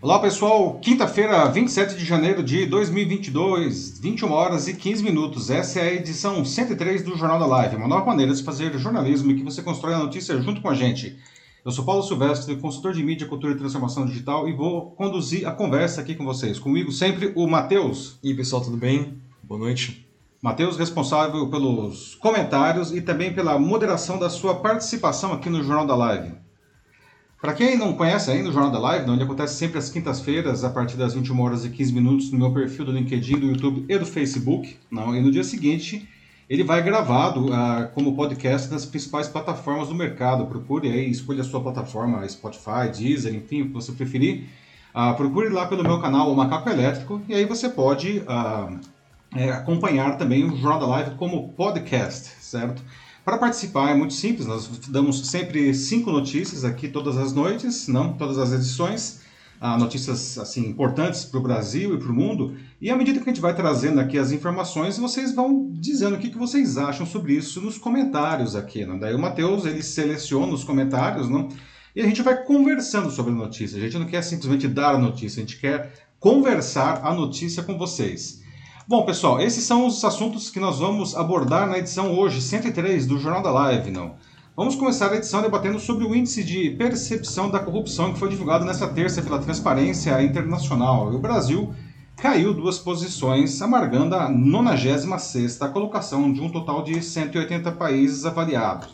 Olá pessoal, quinta-feira, 27 de janeiro de 2022, 21 horas e 15 minutos. Essa é a edição 103 do Jornal da Live, uma nova maneira de fazer jornalismo e que você constrói a notícia junto com a gente. Eu sou Paulo Silvestre, consultor de mídia, cultura e transformação digital e vou conduzir a conversa aqui com vocês. Comigo sempre o Matheus. E aí pessoal, tudo bem? Boa noite. Matheus, responsável pelos comentários e também pela moderação da sua participação aqui no Jornal da Live. Para quem não conhece ainda o Jornal da Live, onde acontece sempre às quintas-feiras, a partir das 21 horas e 15 minutos, no meu perfil do LinkedIn, do YouTube e do Facebook. Não, e no dia seguinte, ele vai gravado uh, como podcast nas principais plataformas do mercado. Procure aí, escolha a sua plataforma, Spotify, Deezer, enfim, o que você preferir. Uh, procure lá pelo meu canal, o Macaco Elétrico, e aí você pode uh, é, acompanhar também o Jornal da Live como podcast, certo? Para participar é muito simples, nós damos sempre cinco notícias aqui todas as noites, não todas as edições, ah, notícias assim importantes para o Brasil e para o mundo. E à medida que a gente vai trazendo aqui as informações, vocês vão dizendo o que, que vocês acham sobre isso nos comentários aqui. Não? Daí o Matheus ele seleciona os comentários, não? E a gente vai conversando sobre a notícia. A gente não quer simplesmente dar a notícia, a gente quer conversar a notícia com vocês. Bom, pessoal, esses são os assuntos que nós vamos abordar na edição hoje, 103 do Jornal da Live, não? Vamos começar a edição debatendo sobre o índice de percepção da corrupção que foi divulgado nesta terça pela Transparência Internacional. E o Brasil caiu duas posições, amargando a 96ª colocação de um total de 180 países avaliados.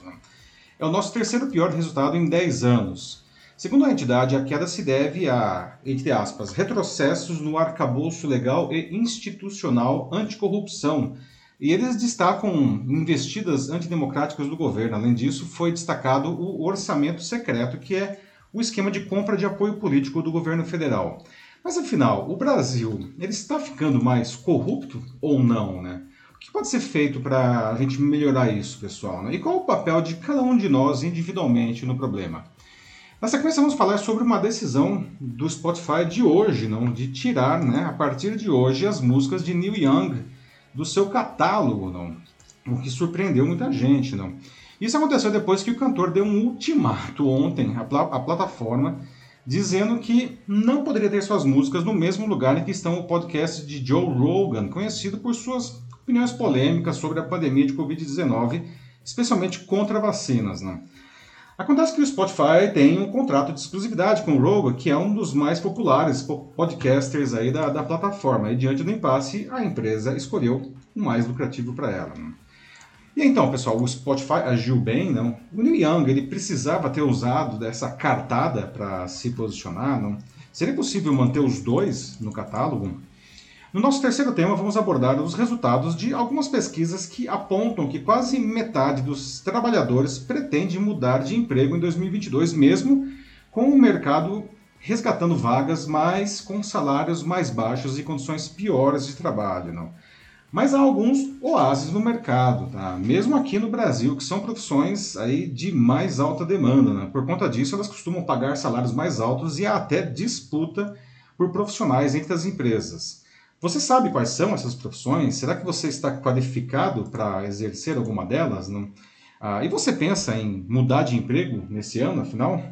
É o nosso terceiro pior resultado em 10 anos. Segundo a entidade, a queda se deve a, entre aspas, retrocessos no arcabouço legal e institucional anticorrupção. E eles destacam investidas antidemocráticas do governo. Além disso, foi destacado o orçamento secreto, que é o esquema de compra de apoio político do governo federal. Mas afinal, o Brasil, ele está ficando mais corrupto ou não, né? O que pode ser feito para a gente melhorar isso, pessoal? Né? E qual o papel de cada um de nós individualmente no problema? Na sequência, vamos falar sobre uma decisão do Spotify de hoje, não, de tirar, né, a partir de hoje, as músicas de Neil Young do seu catálogo, não, o que surpreendeu muita gente, não. Isso aconteceu depois que o cantor deu um ultimato ontem à, à plataforma, dizendo que não poderia ter suas músicas no mesmo lugar em que estão o podcast de Joe Rogan, conhecido por suas opiniões polêmicas sobre a pandemia de Covid-19, especialmente contra vacinas, não. Acontece que o Spotify tem um contrato de exclusividade com o Rogan, que é um dos mais populares podcasters aí da, da plataforma. E diante do impasse, a empresa escolheu o mais lucrativo para ela. E então, pessoal, o Spotify agiu bem, não? O Neil Young, ele precisava ter usado dessa cartada para se posicionar, não? Seria possível manter os dois no catálogo? No nosso terceiro tema, vamos abordar os resultados de algumas pesquisas que apontam que quase metade dos trabalhadores pretende mudar de emprego em 2022, mesmo com o mercado resgatando vagas, mas com salários mais baixos e condições piores de trabalho. Não? Mas há alguns oásis no mercado, tá? mesmo aqui no Brasil, que são profissões aí de mais alta demanda. Né? Por conta disso, elas costumam pagar salários mais altos e há até disputa por profissionais entre as empresas. Você sabe quais são essas profissões? Será que você está qualificado para exercer alguma delas? Não? Ah, e você pensa em mudar de emprego nesse ano, afinal?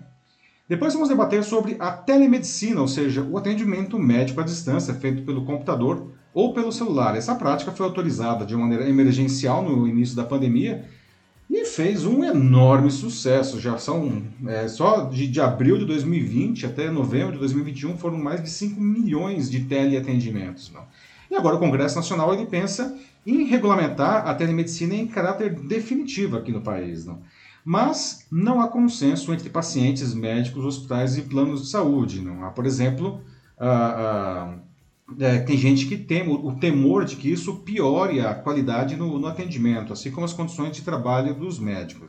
Depois vamos debater sobre a telemedicina, ou seja, o atendimento médico à distância feito pelo computador ou pelo celular. Essa prática foi autorizada de maneira emergencial no início da pandemia e fez um enorme sucesso. Já são é, só de, de, abril de 2020 até novembro de 2021 foram mais de 5 milhões de teleatendimentos. Não? E agora o Congresso Nacional ele pensa em regulamentar a telemedicina em caráter definitivo aqui no país. Não? Mas não há consenso entre pacientes, médicos, hospitais e planos de saúde. Não há, por exemplo, a, a é, tem gente que tem o temor de que isso piore a qualidade no, no, atendimento, assim como as condições de trabalho dos médicos.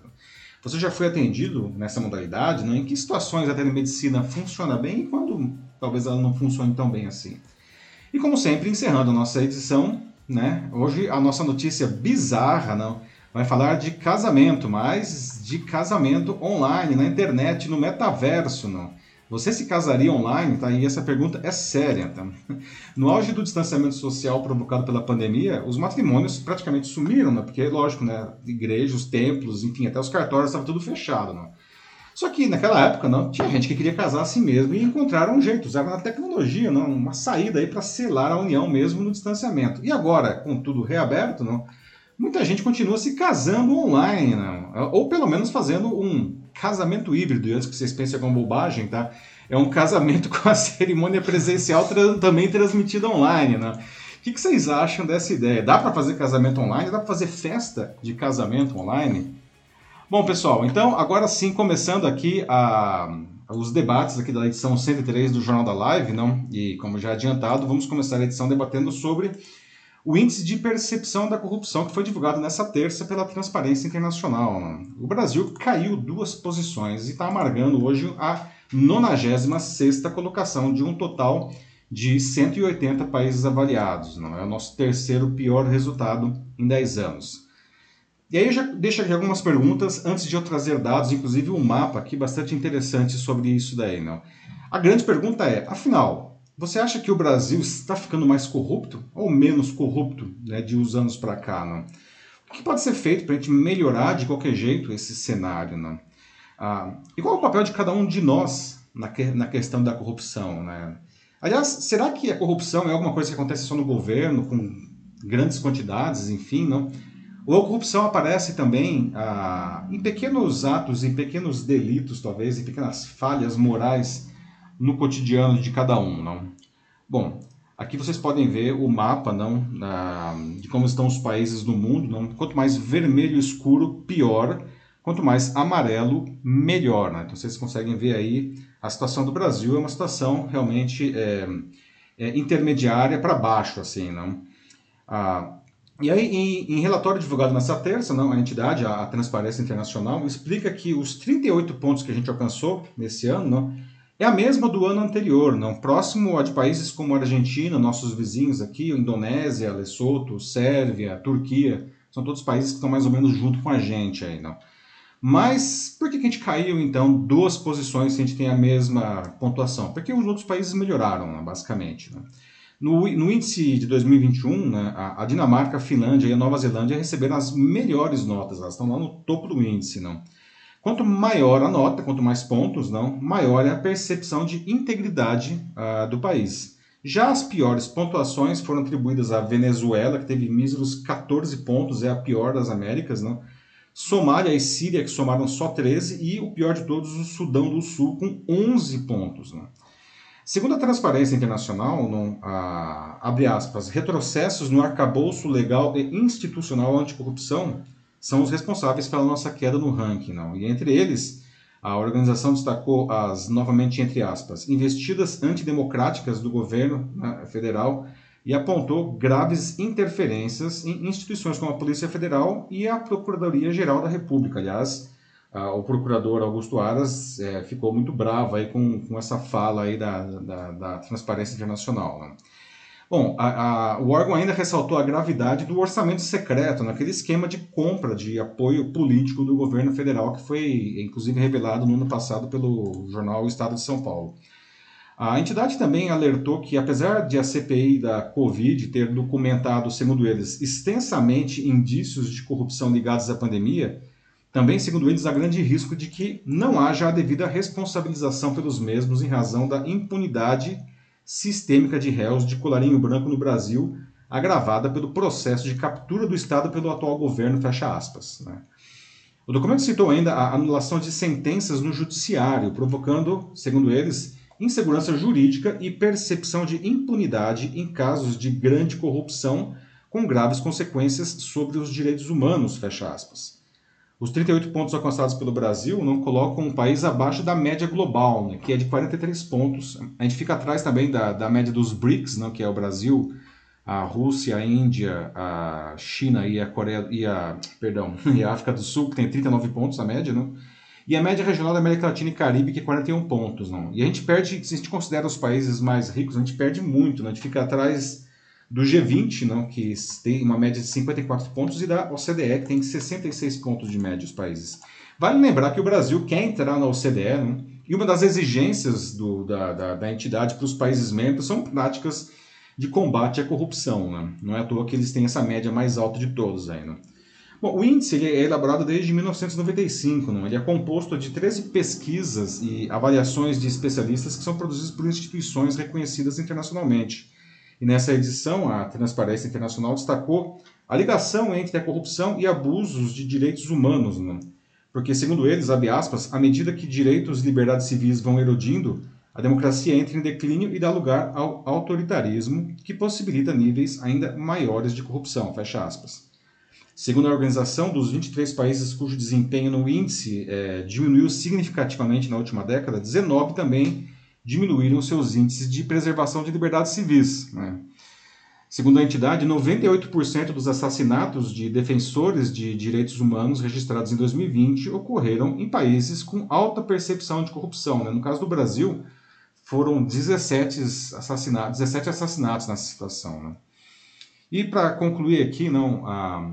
Você já foi atendido nessa modalidade? Né? Em que situações a telemedicina funciona bem e quando talvez ela não funcione tão bem assim? E como sempre, encerrando a nossa edição, né? hoje a nossa notícia bizarra não, vai falar de casamento, mas de casamento online, na internet, no metaverso. Não. Você se casaria online? Tá? E essa pergunta é séria. Tá? No auge do distanciamento social provocado pela pandemia, os matrimônios praticamente sumiram, né? porque, lógico, né? igrejas, templos, enfim, até os cartórios estavam tudo fechado. Né? Só que naquela época não tinha gente que queria casar assim mesmo e encontraram um jeito, usaram a tecnologia, não, uma saída aí para selar a união mesmo no distanciamento. E agora, com tudo reaberto, não, muita gente continua se casando online, não, ou pelo menos fazendo um casamento híbrido, antes que vocês pensem com bobagem, tá? É um casamento com a cerimônia presencial tra também transmitida online, né? O que, que vocês acham dessa ideia? Dá para fazer casamento online? Dá para fazer festa de casamento online? Bom, pessoal, então agora sim, começando aqui a, os debates aqui da edição 103 do Jornal da Live, não? E como já adiantado, vamos começar a edição debatendo sobre o índice de percepção da corrupção que foi divulgado nessa terça pela Transparência Internacional. O Brasil caiu duas posições e está amargando hoje a 96 colocação de um total de 180 países avaliados. Não é o nosso terceiro pior resultado em 10 anos. E aí eu já deixo aqui algumas perguntas antes de eu trazer dados, inclusive um mapa aqui bastante interessante sobre isso daí, não? A grande pergunta é, afinal, você acha que o Brasil está ficando mais corrupto ou menos corrupto né, de uns anos para cá? O que pode ser feito para a gente melhorar de qualquer jeito esse cenário? Ah, e qual é o papel de cada um de nós na, que, na questão da corrupção, né? Aliás, será que a corrupção é alguma coisa que acontece só no governo, com grandes quantidades, enfim, não? Ou a corrupção aparece também ah, em pequenos atos, em pequenos delitos, talvez, em pequenas falhas morais no cotidiano de cada um, não? Bom, aqui vocês podem ver o mapa, não, ah, de como estão os países no mundo, não? Quanto mais vermelho escuro, pior. Quanto mais amarelo, melhor, né? Então vocês conseguem ver aí a situação do Brasil é uma situação realmente é, é, intermediária para baixo, assim, não? Ah, e aí, em, em, relatório divulgado nessa terça, não, a entidade, a, a, Transparência Internacional, explica que os 38 pontos que a gente alcançou nesse ano não, é a mesma do ano anterior, não, próximo a de países como Argentina, nossos vizinhos aqui, Indonésia, Lesoto, Sérvia, Turquia, são todos países que estão mais ou menos junto com a gente aí, não. Mas por que a gente caiu, então, duas posições se a gente tem a mesma pontuação? Porque os outros países melhoraram, né, basicamente. Né? No, no índice de 2021, né, a, a, Dinamarca, a Finlândia e a Nova Zelândia receberam as melhores notas, elas estão lá no topo do índice. Não? Quanto maior a nota, quanto mais pontos, não, maior é a percepção de integridade uh, do país. Já as piores pontuações foram atribuídas à Venezuela, que teve míseros 14 pontos, é a pior das Américas, não? Somália e Síria, que somaram só 13, e o pior de todos, o Sudão do Sul, com 11 pontos. Não? Segundo a Transparência Internacional, não, a, abre aspas, retrocessos no arcabouço legal e institucional anticorrupção são os responsáveis pela nossa queda no ranking. Não? E entre eles, a organização destacou as, novamente entre aspas, investidas antidemocráticas do governo né, federal e apontou graves interferências em instituições como a Polícia Federal e a Procuradoria-Geral da República. Aliás, o procurador Augusto Aras é, ficou muito bravo aí com, com essa fala aí da, da, da Transparência Internacional. Né? Bom, a, a, o órgão ainda ressaltou a gravidade do orçamento secreto, naquele esquema de compra de apoio político do governo federal, que foi inclusive revelado no ano passado pelo jornal Estado de São Paulo. A entidade também alertou que, apesar de a CPI da Covid ter documentado, segundo eles, extensamente indícios de corrupção ligados à pandemia, também, segundo eles, há grande risco de que não haja a devida responsabilização pelos mesmos em razão da impunidade sistêmica de réus de colarinho branco no Brasil, agravada pelo processo de captura do Estado pelo atual governo, fecha aspas. Né? O documento citou ainda a anulação de sentenças no judiciário, provocando, segundo eles, insegurança jurídica e percepção de impunidade em casos de grande corrupção com graves consequências sobre os direitos humanos, fecha aspas. Os 38 pontos alcançados pelo Brasil não colocam o país abaixo da média global, né, que é de 43 pontos. A gente fica atrás também da, da média dos BRICS, né, que é o Brasil, a Rússia, a Índia, a China e a Coreia e a, perdão, e a África do Sul, que tem 39 pontos a média, né? E a média regional da América Latina e Caribe, que é 41 pontos, não. E a gente perde, se a gente considera os países mais ricos, a gente perde muito, né? A gente fica atrás do G20, não, que tem uma média de 54 pontos, e da OCDE, que tem 66 pontos de média os países. Vale lembrar que o Brasil quer entrar na OCDE, não, e uma das exigências do, da, da, da, entidade para os países membros são práticas de combate à corrupção. Né? Não é à toa que eles têm essa média mais alta de todos aí. Né? Bom, o índice ele é elaborado desde 1995, não? ele é composto de 13 pesquisas e avaliações de especialistas que são produzidas por instituições reconhecidas internacionalmente. E nessa edição, a Transparência Internacional destacou a ligação entre a corrupção e abusos de direitos humanos. Não? Porque, segundo eles, abre aspas, à medida que direitos e liberdades civis vão erodindo, a democracia entra em declínio e dá lugar ao autoritarismo, que possibilita níveis ainda maiores de corrupção. Fecha aspas. Segundo a organização, dos 23 países cujo desempenho no índice é, diminuiu significativamente na última década, 19 também diminuíram seus índices de preservação de liberdades civis. Né? Segundo a entidade, 98% dos assassinatos de defensores de direitos humanos registrados em 2020 ocorreram em países com alta percepção de corrupção. Né? No caso do Brasil, foram 17 assassinatos, 17 assassinatos nessa situação. Né? E para concluir aqui, não, a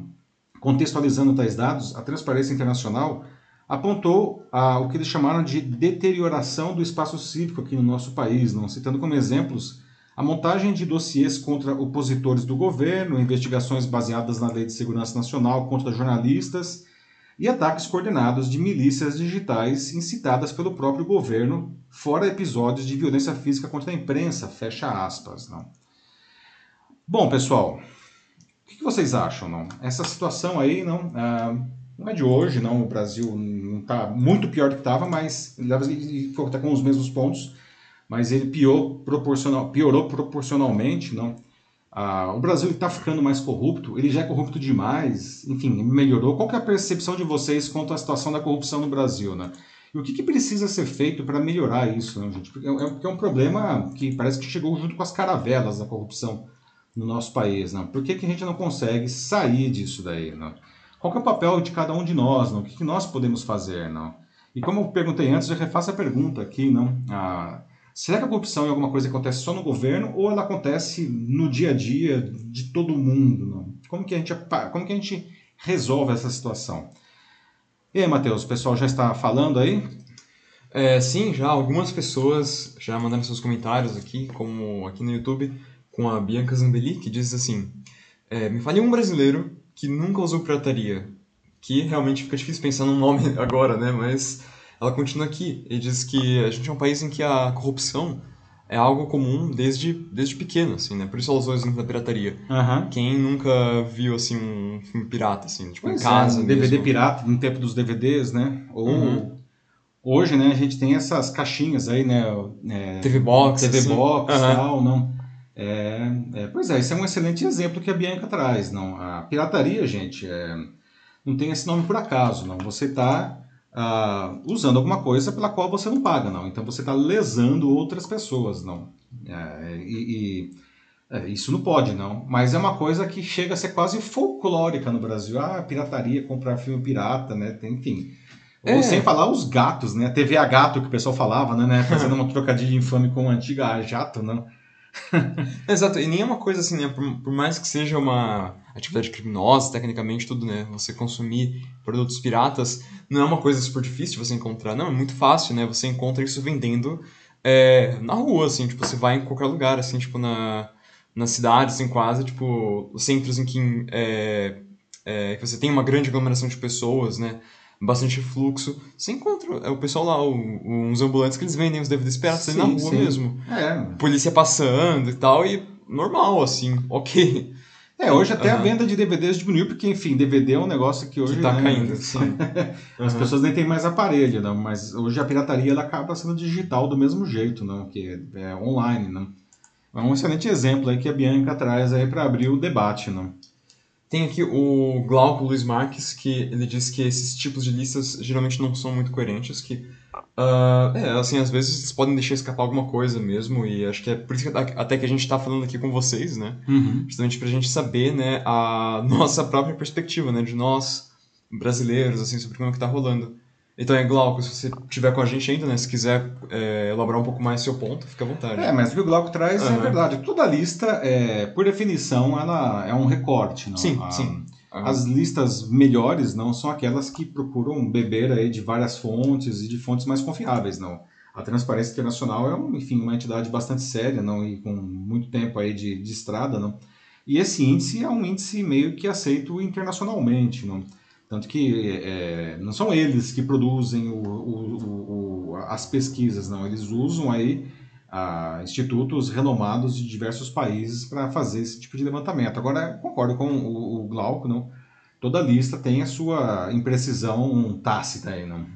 Contextualizando tais dados, a Transparência Internacional apontou o que eles chamaram de deterioração do espaço cívico aqui no nosso país, não citando como exemplos a montagem de dossiês contra opositores do governo, investigações baseadas na Lei de Segurança Nacional contra jornalistas e ataques coordenados de milícias digitais incitadas pelo próprio governo, fora episódios de violência física contra a imprensa, fecha aspas. Não. Bom, pessoal, o que vocês acham, não? Essa situação aí não, ah, não é de hoje, não. O Brasil não está muito pior do que estava, mas ele está com os mesmos pontos, mas ele piorou, proporcional, piorou proporcionalmente, não. Ah, o Brasil está ficando mais corrupto, ele já é corrupto demais, enfim, melhorou. Qual é a percepção de vocês quanto à situação da corrupção no Brasil, né? E o que, que precisa ser feito para melhorar isso, né, gente? Porque é, porque é um problema que parece que chegou junto com as caravelas da corrupção no nosso país, não? Por que, que a gente não consegue sair disso daí, não? Qual é o papel de cada um de nós, não? O que, que nós podemos fazer, não? E como eu perguntei antes, eu refaço a pergunta aqui, não? Ah, será que a corrupção é alguma coisa que acontece só no governo ou ela acontece no dia a dia de todo mundo, não? Como que a gente, como que a gente resolve essa situação? E aí, Matheus, o pessoal já está falando aí? É, sim, já algumas pessoas já mandaram seus comentários aqui, como aqui no YouTube com a Bianca Zambelli, que diz assim: é, Me fale um brasileiro que nunca usou pirataria. Que realmente fica difícil pensar num nome agora, né? Mas ela continua aqui e diz que a gente é um país em que a corrupção é algo comum desde, desde pequeno, assim, né? Por isso ela usou o exemplo da pirataria. Uhum. Quem nunca viu, assim, um filme pirata, assim, tipo, pois em casa é, um DVD pirata, no tempo dos DVDs, né? Ou... Uhum. Hoje, né, a gente tem essas caixinhas aí, né? É, TV Box. TV assim. Box e uhum. tal, não. É, é, pois é, esse é um excelente exemplo que a Bianca traz. Não, a pirataria, gente, é, não tem esse nome por acaso. Não, você está ah, usando alguma coisa pela qual você não paga, não. Então você está lesando outras pessoas, não. É, e, e é, isso não pode, não. Mas é uma coisa que chega a ser quase folclórica no Brasil. Ah, pirataria, comprar filme pirata, né? Tem, enfim. Ou é. sem falar os gatos, né? A TV a gato que o pessoal falava, né? Fazendo uma trocadilho infame com a antiga jato, não. Exato, e nem é uma coisa assim, né? Por, por, mais que seja uma atividade criminosa, tecnicamente, tudo, né? Você consumir produtos piratas não é uma coisa super difícil de você encontrar. Não, é muito fácil, né? Você encontra isso vendendo é, na rua, assim, tipo, você vai em qualquer lugar, assim, tipo, na, na cidade, assim, quase, tipo, centros em que, é, é, que você tem uma grande aglomeração de pessoas, né? Bastante fluxo. Você encontra é, o pessoal lá, o, uns ambulantes que eles vendem os DVDs piratas ali na rua sim. mesmo. É. Polícia passando e tal, e normal, assim, ok. É, hoje até uhum. a venda de DVDs diminuiu, porque, enfim, DVD é um negócio que hoje... Que tá né, caindo, sim. As uhum. pessoas nem têm mais aparelho, não, mas hoje a pirataria ela acaba sendo digital do mesmo jeito, não, que é, online, não. É um excelente exemplo aí que a Bianca traz aí para abrir o debate, não. Tem aqui o Glauco Luiz Marques, que ele diz que esses tipos de listas geralmente não são muito coerentes, que, uh, é, assim, às vezes eles podem deixar escapar alguma coisa mesmo, e acho que é por isso que até que a gente está falando aqui com vocês, né? Uhum. Justamente para a gente saber, né, a nossa própria perspectiva, né, de nós, brasileiros, assim, sobre como é que tá rolando. Então é Glauco, se você estiver com a gente ainda, né? Se quiser é, elaborar um pouco mais seu ponto, fica à vontade. É, mas o que o Glauco traz uhum. é verdade. Toda lista, é, por definição, ela é um recorte. Não? Sim, a, sim. Uhum. As listas melhores não são aquelas que procuram beber aí de várias fontes e de fontes mais confiáveis, não. A Transparência Internacional é, um, enfim, uma entidade bastante séria, não, e com muito tempo aí de, de estrada, não. E esse índice é um índice meio que aceito internacionalmente, não. Tanto que é, não são eles que produzem o, o, o, as pesquisas, não. Eles usam aí a institutos renomados de diversos países para fazer esse tipo de levantamento. Agora, concordo com o, Glauco, não? toda lista tem a sua imprecisão tácita aí, não?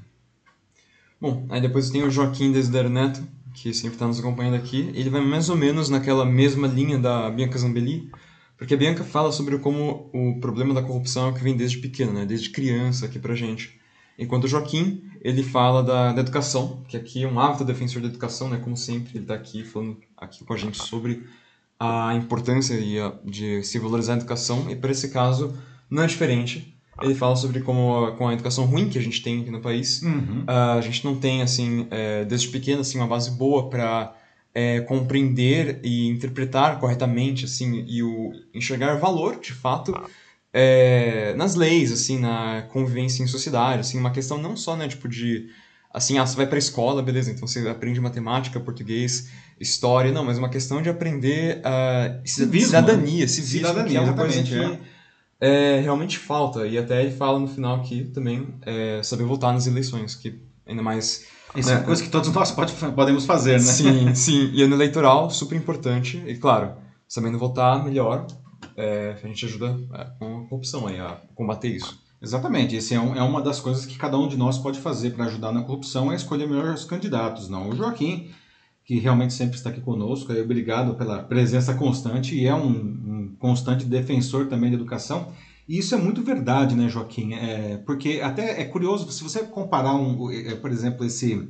Bom, aí depois tem o Joaquim Desider Neto, que sempre está nos acompanhando aqui. Ele vai mais ou menos naquela mesma linha da Bianca Zambelli, porque a Bianca fala sobre como o problema da corrupção é que vem desde pequeno, né? desde criança aqui pra gente. Enquanto o Joaquim, ele fala da, da educação, que aqui é um hábito defensor da educação, né? Como sempre, ele está aqui falando aqui com a gente sobre a importância de se valorizar a educação, e para esse caso não é diferente. Ele fala sobre como com a educação ruim que a gente tem aqui no país, Uhum. a gente não tem, assim, é, desde pequeno, assim, uma base boa para é, compreender e interpretar corretamente, assim, e o, enxergar valor, de fato, é, nas leis, assim, na convivência em sociedade, assim, uma questão não só, né, tipo, de, assim, ah, você vai para a escola, beleza, então você aprende matemática, português, história, não, mas uma questão de aprender uh, Civismo, cidadania, civismo, Cidadania, que é uma coisa que é, realmente falta, e até ele fala no final aqui também, é, saber votar nas eleições, que ainda mais Isso é né? uma coisa que todos nós pode, podemos fazer, né? Sim, sim. E ano eleitoral, super importante. E claro, sabendo votar melhor, é, a gente ajuda é, com a corrupção aí, a combater isso. Exatamente, esse é, um, é uma das coisas que cada um de nós pode fazer para ajudar na corrupção, é escolher melhores candidatos, não. O Joaquim, que realmente sempre está aqui conosco, aí, obrigado pela presença constante e é um, um constante defensor também da educação. E isso é muito verdade, né, Joaquim? É, porque até é curioso, se você comparar, um, é, por exemplo, esse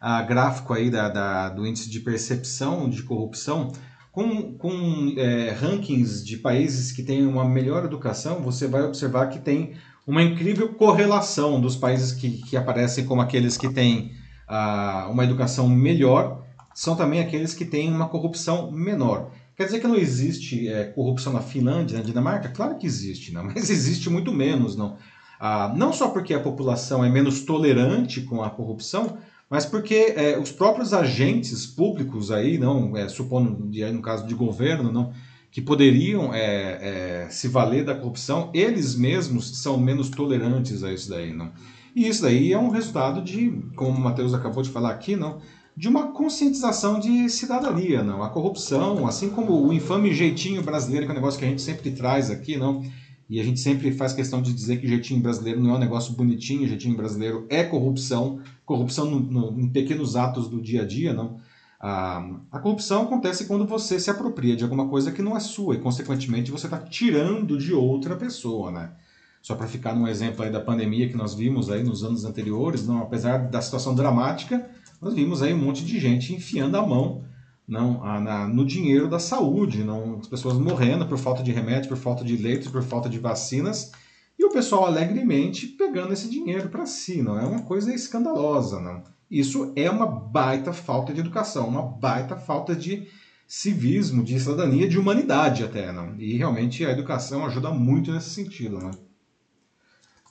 ah, gráfico aí da, da- do índice de percepção de corrupção, com, com é, rankings de países que têm uma melhor educação, você vai observar que tem uma incrível correlação dos países que, que aparecem como aqueles que têm ah, uma educação melhor, são também aqueles que têm uma corrupção menor. Quer dizer que não existe é, corrupção na Finlândia, na Dinamarca? Claro que existe, não, mas existe muito menos. Não, ah, não só porque a população é menos tolerante com a corrupção, mas porque é, os próprios agentes públicos aí, não, é, supondo no caso de governo, não, que poderiam é, é, se valer da corrupção, eles mesmos são menos tolerantes a isso daí, não. E isso daí é um resultado de, como o Matheus acabou de falar aqui, não, de uma conscientização de cidadania, não. A corrupção, assim como o infame jeitinho brasileiro, que é um negócio que a gente sempre traz aqui, não. E a gente sempre faz questão de dizer que jeitinho brasileiro não é um negócio bonitinho, jeitinho brasileiro é corrupção, corrupção no, no, em pequenos atos do dia a dia, não. A, a corrupção acontece quando você se apropria de alguma coisa que não é sua e, consequentemente, você está tirando de outra pessoa, né? Só para ficar num exemplo aí da pandemia que nós vimos aí nos anos anteriores, não, apesar da situação dramática, nós vimos aí um monte de gente enfiando a mão não, a- na- no dinheiro da saúde, não, as pessoas morrendo por falta de remédio, por falta de leitos, por falta de vacinas, e o pessoal alegremente pegando esse dinheiro para si, não é uma coisa escandalosa, não. Isso é uma baita falta de educação, uma baita falta de civismo, de cidadania, de humanidade até, não. E realmente a educação ajuda muito nesse sentido, né?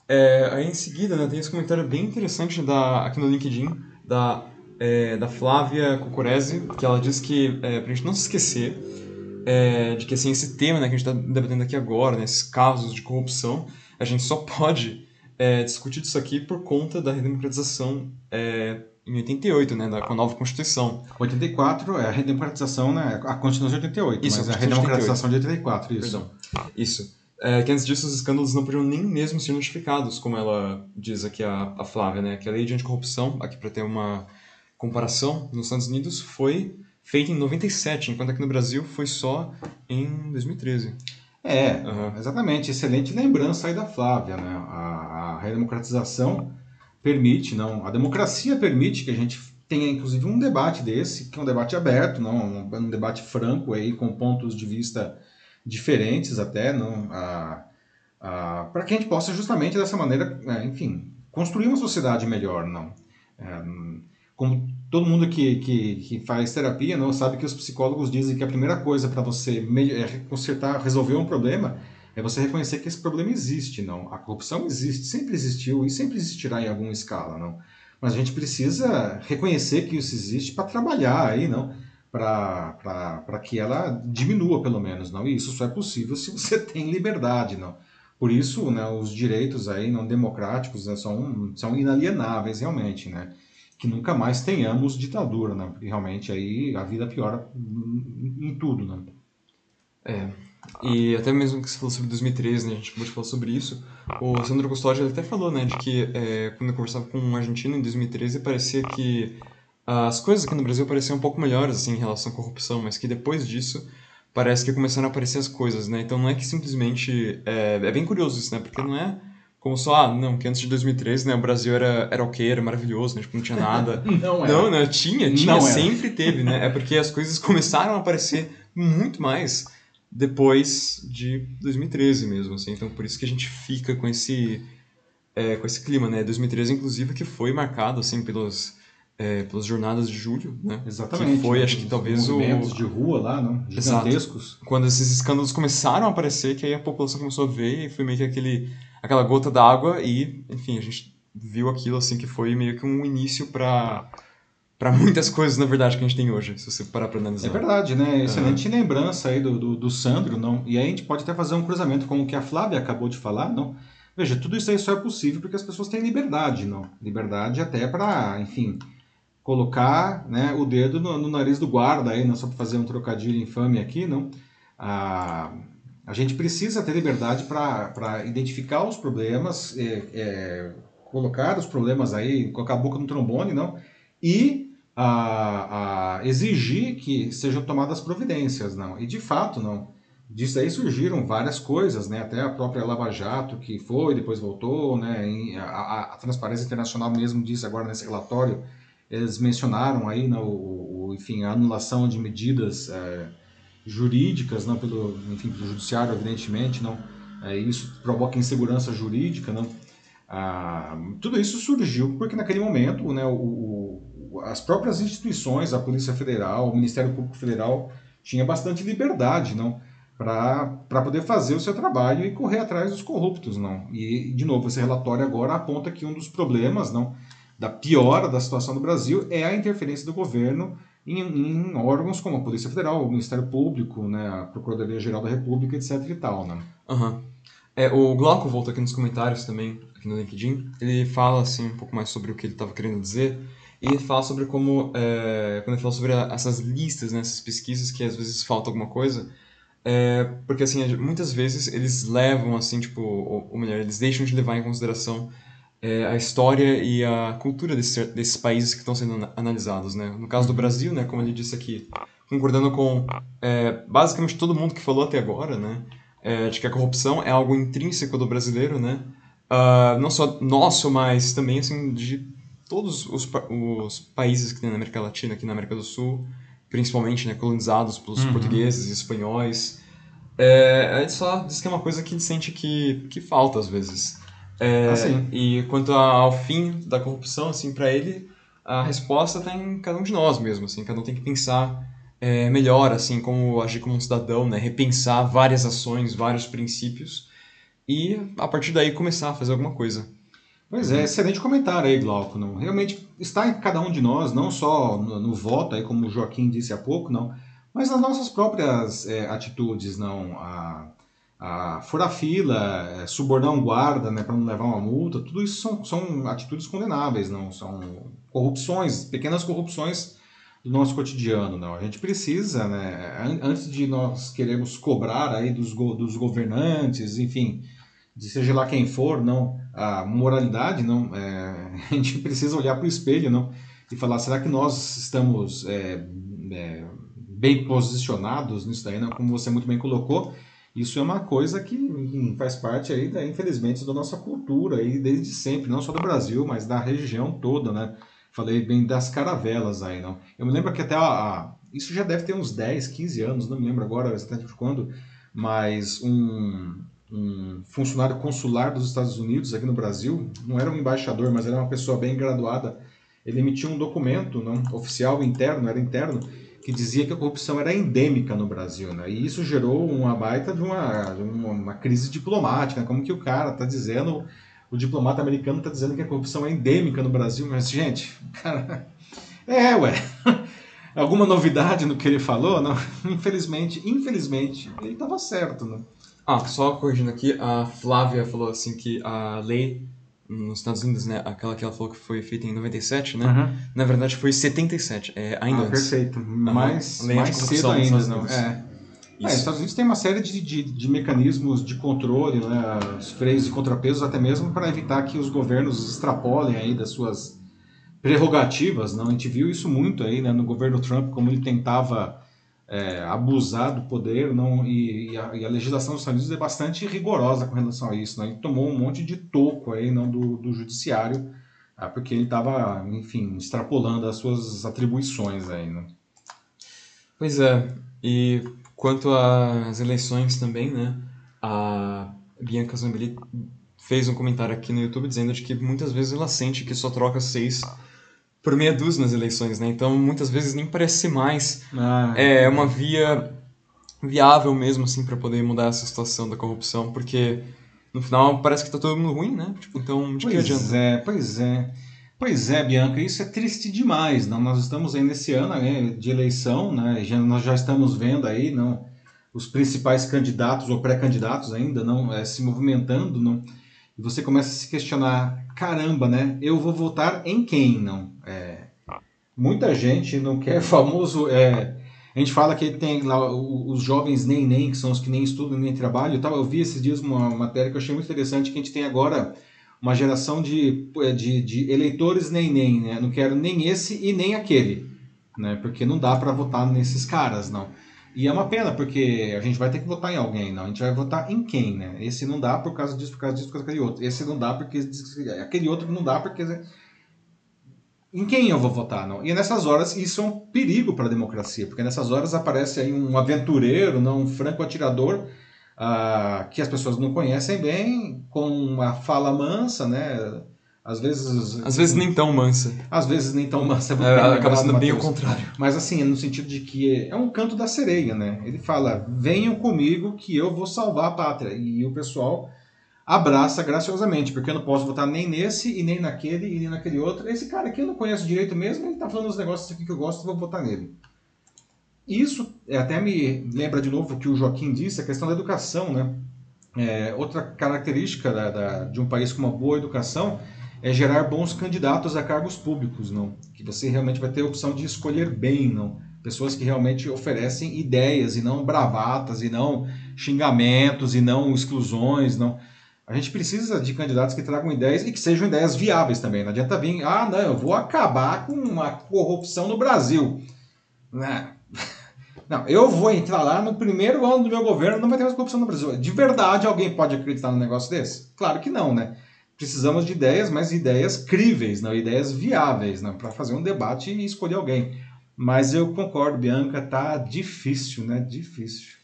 É, aí em seguida, né, tem esse comentário bem interessante da, aqui no LinkedIn da, é, da Flávia Cucurese, que ela diz que, é, pra gente não se esquecer, é, de que assim, esse tema né, que a gente está debatendo aqui agora, né, esses casos de corrupção, a gente só pode é, discutir isso aqui por conta da redemocratização é, em 88, né, da, com a nova Constituição. 84 é a redemocratização, né? A Constituição de 88, Isso, mas a a redemocratização de 84, isso. Perdão. Isso. É, que antes disso os escândalos não podiam nem mesmo ser notificados, como ela diz aqui a, a Flávia, né? Que a lei de anticorrupção, aqui para ter uma comparação, nos Estados Unidos foi feita em 97, enquanto aqui no Brasil foi só em 2013. É, Aham. exatamente. Excelente lembrança aí da Flávia, né? A, a redemocratização permite, não, a democracia permite que a gente tenha inclusive um debate desse, que é um debate aberto, não, um, um debate franco aí com pontos de vista diferentes até, não, a, a, para que a gente possa justamente dessa maneira, é, enfim, construir uma sociedade melhor, não. É, como todo mundo que, que, que faz terapia não sabe que os psicólogos dizem que a primeira coisa para você é consertar, resolver um problema é você reconhecer que esse problema existe, não. A corrupção existe, sempre existiu e sempre existirá em alguma escala, não. Mas a gente precisa reconhecer que isso existe para trabalhar aí, não, para que ela diminua pelo menos, não. E isso só é possível se você tem liberdade, não. Por isso, né, os direitos aí não democráticos né, são, são inalienáveis realmente, né? Que nunca mais tenhamos ditadura, né? Porque realmente aí a vida piora em, tudo, né? É, e até mesmo que você falou sobre 2013, né, a gente acabou de falar sobre isso, o Sandro Custódio até falou, né, de que é, quando eu conversava com um argentino em 2013, parecia que as coisas aqui no Brasil pareciam um pouco melhores, assim, em relação à corrupção, mas que depois disso parece que começaram a aparecer as coisas, né, então não é que simplesmente, é, é bem curioso isso, né, porque não é como só, ah, não, que antes de 2013, né, o Brasil era, era ok, era maravilhoso, né, tipo, não tinha nada. não, era. Não, não, tinha, tinha, não sempre teve, né, é porque as coisas começaram a aparecer muito mais depois de 2013 mesmo, assim. Então por isso que a gente fica com esse é, com esse clima, né? 2013 inclusive que foi marcado assim pelos é, pelas jornadas de julho, né? Exatamente. Que foi, né? acho que talvez o movimentos de rua lá, não? Gigantescos. Exato. Quando esses escândalos começaram a aparecer, que aí a população começou a ver e foi meio que aquele aquela gota d'água e, enfim, a gente viu aquilo assim que foi meio que um início para para muitas coisas, na verdade, que a gente tem hoje, se você parar para analisar. É verdade, né? Excelente uhum. lembrança aí do, do, do, Sandro, não? E aí a gente pode até fazer um cruzamento com o que a Flávia acabou de falar, não? Veja, tudo isso aí só é possível porque as pessoas têm liberdade, não? Liberdade até para, enfim, colocar né, o dedo no, no, nariz do guarda aí, não só para fazer um trocadilho infame aqui, não? A, a gente precisa ter liberdade para identificar os problemas, é, é, colocar os problemas aí, colocar a boca no trombone, não? E a, a exigir que sejam tomadas providências, não. E de fato, não. Disso aí surgiram várias coisas, né? Até a própria Lava Jato, que foi, depois voltou, né? A, a, Transparência Internacional mesmo disse agora nesse relatório, eles mencionaram aí, né, o, o enfim, a anulação de medidas é, jurídicas, não pelo, enfim, pelo judiciário, evidentemente, não. É, isso provoca insegurança jurídica, não. Ah, tudo isso surgiu porque naquele momento, né, o, as próprias instituições, a Polícia Federal, o Ministério Público Federal, tinha bastante liberdade, não? Para poder fazer o seu trabalho e correr atrás dos corruptos, não? E, de novo, esse relatório agora aponta que um dos problemas, não? Da piora da situação do Brasil é a interferência do governo em, em órgãos como a Polícia Federal, o Ministério Público, né, a Procuradoria-Geral da República, etc e tal, né? Uhum. É, o Glauco voltou aqui nos comentários também, aqui no LinkedIn, ele fala, assim, um pouco mais sobre o que ele estava querendo dizer, e ele fala sobre como, é, quando ele fala sobre a, essas listas, né, essas pesquisas que às vezes falta alguma coisa, é, porque assim, muitas vezes eles levam, assim, tipo, ou, ou melhor, eles deixam de levar em consideração é, a história e a cultura desse, desses países que estão sendo analisados, né? No caso do Brasil, né, como ele disse aqui, concordando com é, basicamente todo mundo que falou até agora, né, é, de que a corrupção é algo intrínseco do brasileiro, né, uh, não só nosso, mas também assim de todos os, os países que tem na América Latina, aqui na América do Sul, principalmente né, colonizados pelos uhum. portugueses e espanhóis, é, a gente só diz que é uma coisa que a gente sente que, que falta às vezes. É, assim. E quanto ao fim da corrupção, assim, para ele, a resposta está em cada um de nós mesmo, assim, cada um tem que pensar é, melhor, assim, como agir como um cidadão, né, repensar várias ações, vários princípios e a partir daí começar a fazer alguma coisa. Pois é, excelente comentário aí, Glauco. Não? Realmente está em cada um de nós, não só no, no voto, aí, como o Joaquim disse há pouco, não, mas nas nossas próprias é, atitudes, não. A, a furar fila, é, subornar um guarda né, para não levar uma multa, tudo isso são, são atitudes condenáveis, não são corrupções, pequenas corrupções do nosso cotidiano, não. A gente precisa, né, antes de nós queremos cobrar aí dos, dos governantes, enfim, de seja lá quem for, não, a moralidade, não, é, a gente precisa olhar para o espelho, não, e falar, será que nós estamos é, é, bem posicionados nisso daí, não? Como você muito bem colocou, isso é uma coisa que faz parte aí, da, infelizmente, da nossa cultura aí desde sempre, não só do Brasil, mas da região toda, né? Falei bem das caravelas aí, não. Eu me lembro que até a, a isso já deve ter uns 10, 15 anos, não me lembro agora exatamente quando, mas um um funcionário consular dos Estados Unidos aqui no Brasil, não era um embaixador, mas era uma pessoa bem graduada, ele emitiu um documento não, oficial interno, era interno, que dizia que a corrupção era endêmica no Brasil, né? E isso gerou uma baita de uma, uma, crise diplomática, como que o cara está dizendo, o diplomata americano está dizendo que a corrupção é endêmica no Brasil, mas gente, cara, é, ué. Alguma novidade no que ele falou? Não, infelizmente, infelizmente, ele estava certo, né? Ah, só corrigindo aqui, a Flávia falou assim que a lei nos Estados Unidos, né, aquela que ela falou que foi feita em 97, né, Uhum. na verdade foi 77, é, ainda Ah, antes. perfeito. Mais, mais cedo ainda, não. Unidos. É. É, os. Estados Unidos tem uma série de, de, de mecanismos de controle, né, os freios e contrapesos, até mesmo para evitar que os governos extrapolem aí das suas prerrogativas. Não? A gente viu isso muito aí né, no governo Trump, como ele tentava é, abusar do poder, não, e, e, a, e a legislação dos Estados Unidos é bastante rigorosa com relação a isso. Não? Ele tomou um monte de toco aí, não, do, do judiciário, ah, porque ele estava, enfim, extrapolando as suas atribuições aí. Né? Pois é, e quanto às eleições também, né, a Bianca Zambelli fez um comentário aqui no YouTube dizendo de que muitas vezes ela sente que só troca seis por meia dúzia nas eleições, né, então muitas vezes nem parece mais Ah, é uma via viável mesmo, assim, para poder mudar essa situação da corrupção, porque no final parece que tá todo mundo ruim, né, tipo, então de que Pois adianta? é, pois é. Pois é, Bianca, isso é triste demais. Não? Nós estamos aí nesse ano né, de eleição, né? já, nós já estamos vendo aí não, os principais candidatos ou pré-candidatos ainda não é, se movimentando, não? E você começa a se questionar, caramba, né? Eu vou votar em quem, não? É, muita gente não quer famoso. É, a gente fala que tem lá os jovens nem nem, que são os que nem estudam nem trabalham e tal. Eu vi esses dias uma matéria que eu achei muito interessante, que a gente tem agora uma geração de, de, de eleitores nem nem, né? Não quero nem esse e nem aquele, né? Porque não dá para votar nesses caras, não. E é uma pena, porque a gente vai ter que votar em alguém, não. A gente vai votar em quem, né? Esse não dá por causa disso, por causa disso, por causa daquele outro. Esse não dá porque aquele outro não dá porque em quem eu vou votar, não? E nessas horas isso é um perigo para a democracia, porque nessas horas aparece aí um aventureiro, não um franco atirador, ah, que as pessoas não conhecem bem, com uma fala mansa, né? Às vezes, Às vezes nem tão mansa, às vezes nem tão mansa. é, bem acaba lembrado, sendo bem o contrário. Mas assim, no sentido de que é um canto da sereia, né? Ele fala: venham comigo que eu vou salvar a pátria. E o pessoal abraça graciosamente, porque eu não posso votar nem nesse, e nem naquele, e nem naquele outro. Esse cara aqui eu não conheço direito mesmo, ele tá falando os negócios aqui que eu gosto, vou votar nele. Isso é, até me lembra de novo o que o Joaquim disse, a questão da educação, né? É, outra característica da- da- de um país com uma boa educação é gerar bons candidatos a cargos públicos, não? Que você realmente vai ter a opção de escolher bem, não? Pessoas que realmente oferecem ideias e não bravatas e não xingamentos e não exclusões, não. A gente precisa de candidatos que tragam ideias e que sejam ideias viáveis também. Não adianta vir, ah, não, eu vou acabar com a corrupção no Brasil. Né? Não, eu vou entrar lá no primeiro ano do meu governo, não vai ter mais corrupção no Brasil. De verdade, alguém pode acreditar num negócio desse? Claro que não, né? Precisamos de ideias, mas ideias críveis, não ideias viáveis, não para fazer um debate e escolher alguém. Mas eu concordo, Bianca, tá difícil, né? Difícil.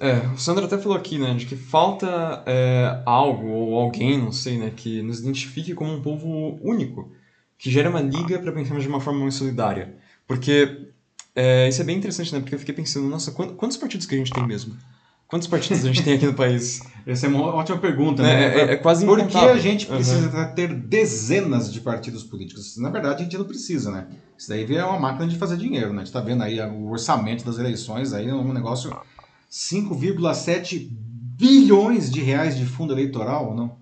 É, o Sandro até falou aqui, né, de que falta é, algo ou alguém, não sei, né, que nos identifique como um povo único, que gere uma liga para pensarmos de uma forma mais solidária. Porque é, isso é bem interessante, né, porque eu fiquei pensando, nossa, quant- quantos partidos que a gente tem mesmo? Quantos partidos a gente tem aqui no país? Essa é uma ótima pergunta, É, né? é- é quase Por que a gente Uhum. precisa ter dezenas de partidos políticos? Na verdade, a gente não precisa, né? Isso daí é uma máquina de fazer dinheiro, né? A gente tá vendo aí o orçamento das eleições, aí é um negócio 5,7 bilhões de reais de fundo eleitoral, não?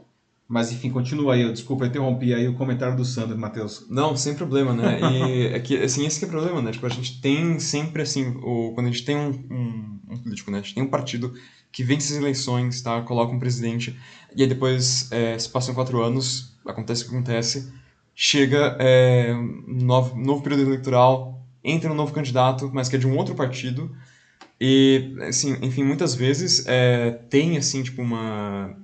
Mas enfim, continua aí. Desculpa, interrompi aí o comentário do Sandro, Matheus. Não, sem problema, né? E é que, assim, esse que é o problema, né? Tipo, a gente tem sempre, assim, o, quando a gente tem um, um, um político, né? A gente tem um partido que vence as eleições, tá? Coloca um presidente, e aí depois é, se passam quatro anos, acontece o que acontece, chega é, um novo, novo período eleitoral, entra um novo candidato, mas que é de um outro partido, e, assim, enfim, muitas vezes é, tem, assim, tipo, uma...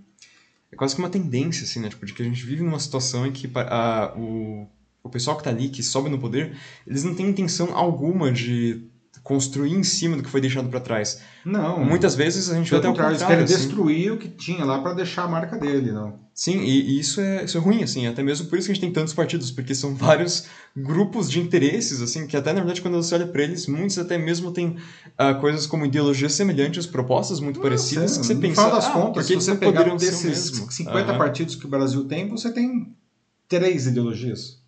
É quase que uma tendência, assim, né? Tipo, de que a gente vive numa situação em que a, o, o pessoal que tá ali, que sobe no poder, eles não têm intenção alguma de construir em cima do que foi deixado para trás. Não. Muitas vezes a gente Pelo até o contrário, eles querem assim. destruir o que tinha lá para deixar a marca dele, não? Sim, e, e isso, é, isso é ruim, assim, até mesmo por isso que a gente tem tantos partidos, porque são vários grupos de interesses, assim, que até, na verdade, quando você olha para eles, muitos até mesmo têm ah, coisas como ideologias semelhantes, propostas muito parecidas, que você no pensa, das ah, contas, se você pegar um desses mesmo? 50 Aham. partidos que o Brasil tem, você tem três ideologias.